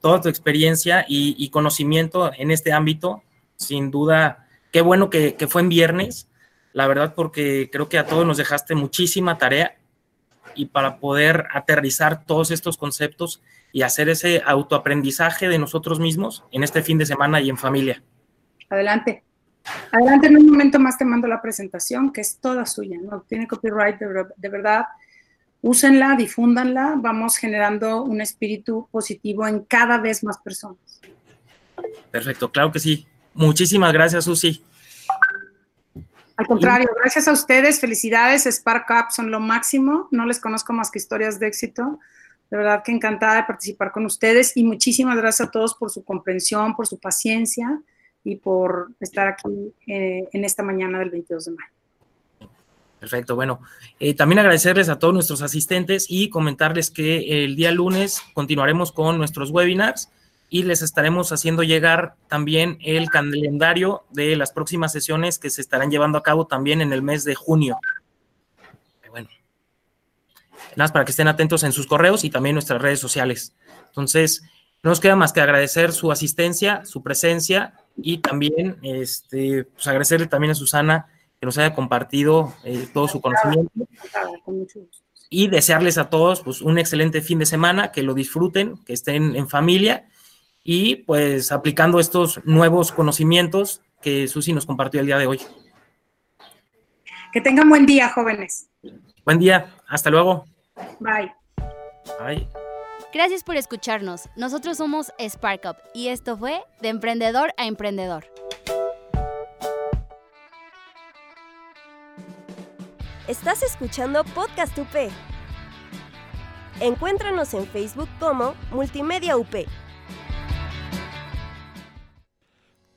toda tu experiencia y, conocimiento en este ámbito. Sin duda, qué bueno que, que fue en viernes la verdad porque creo que a todos nos dejaste muchísima tarea y para poder aterrizar todos estos conceptos y hacer ese autoaprendizaje de nosotros mismos en este fin de semana y en familia. Adelante. Adelante, en un momento más te mando la presentación, que es toda suya, no tiene copyright de, verdad. Úsenla, difúndanla, vamos generando un espíritu positivo en cada vez más personas. Perfecto, claro que sí. Muchísimas gracias, Susi. Al contrario, gracias a ustedes, felicidades, Spark Up son lo máximo, no les conozco más que historias de éxito, de verdad que encantada de participar con ustedes y muchísimas gracias a todos por su comprensión, por su paciencia y por estar aquí eh, en esta mañana del 22 de mayo. Perfecto, bueno, eh, también agradecerles a todos nuestros asistentes y comentarles que el día lunes continuaremos con nuestros webinars y les estaremos haciendo llegar también el calendario de las próximas sesiones que se estarán llevando a cabo también en el mes de junio. Bueno, nada más para que estén atentos en sus correos y también nuestras redes sociales. Entonces, no nos queda más que agradecer su asistencia, su presencia y también este, pues agradecerle también a Susana que nos haya compartido eh, todo su conocimiento. Y desearles a todos pues, un excelente fin de semana, que lo disfruten, que estén en familia y pues aplicando estos nuevos conocimientos que Susi nos compartió el día de hoy. Que tengan buen día, jóvenes. Buen día, hasta luego. Bye. Bye. Gracias por escucharnos. Nosotros somos SparkUp y esto fue De Emprendedor a Emprendedor. Estás escuchando Podcast UP. Encuéntranos en Facebook como Multimedia UP.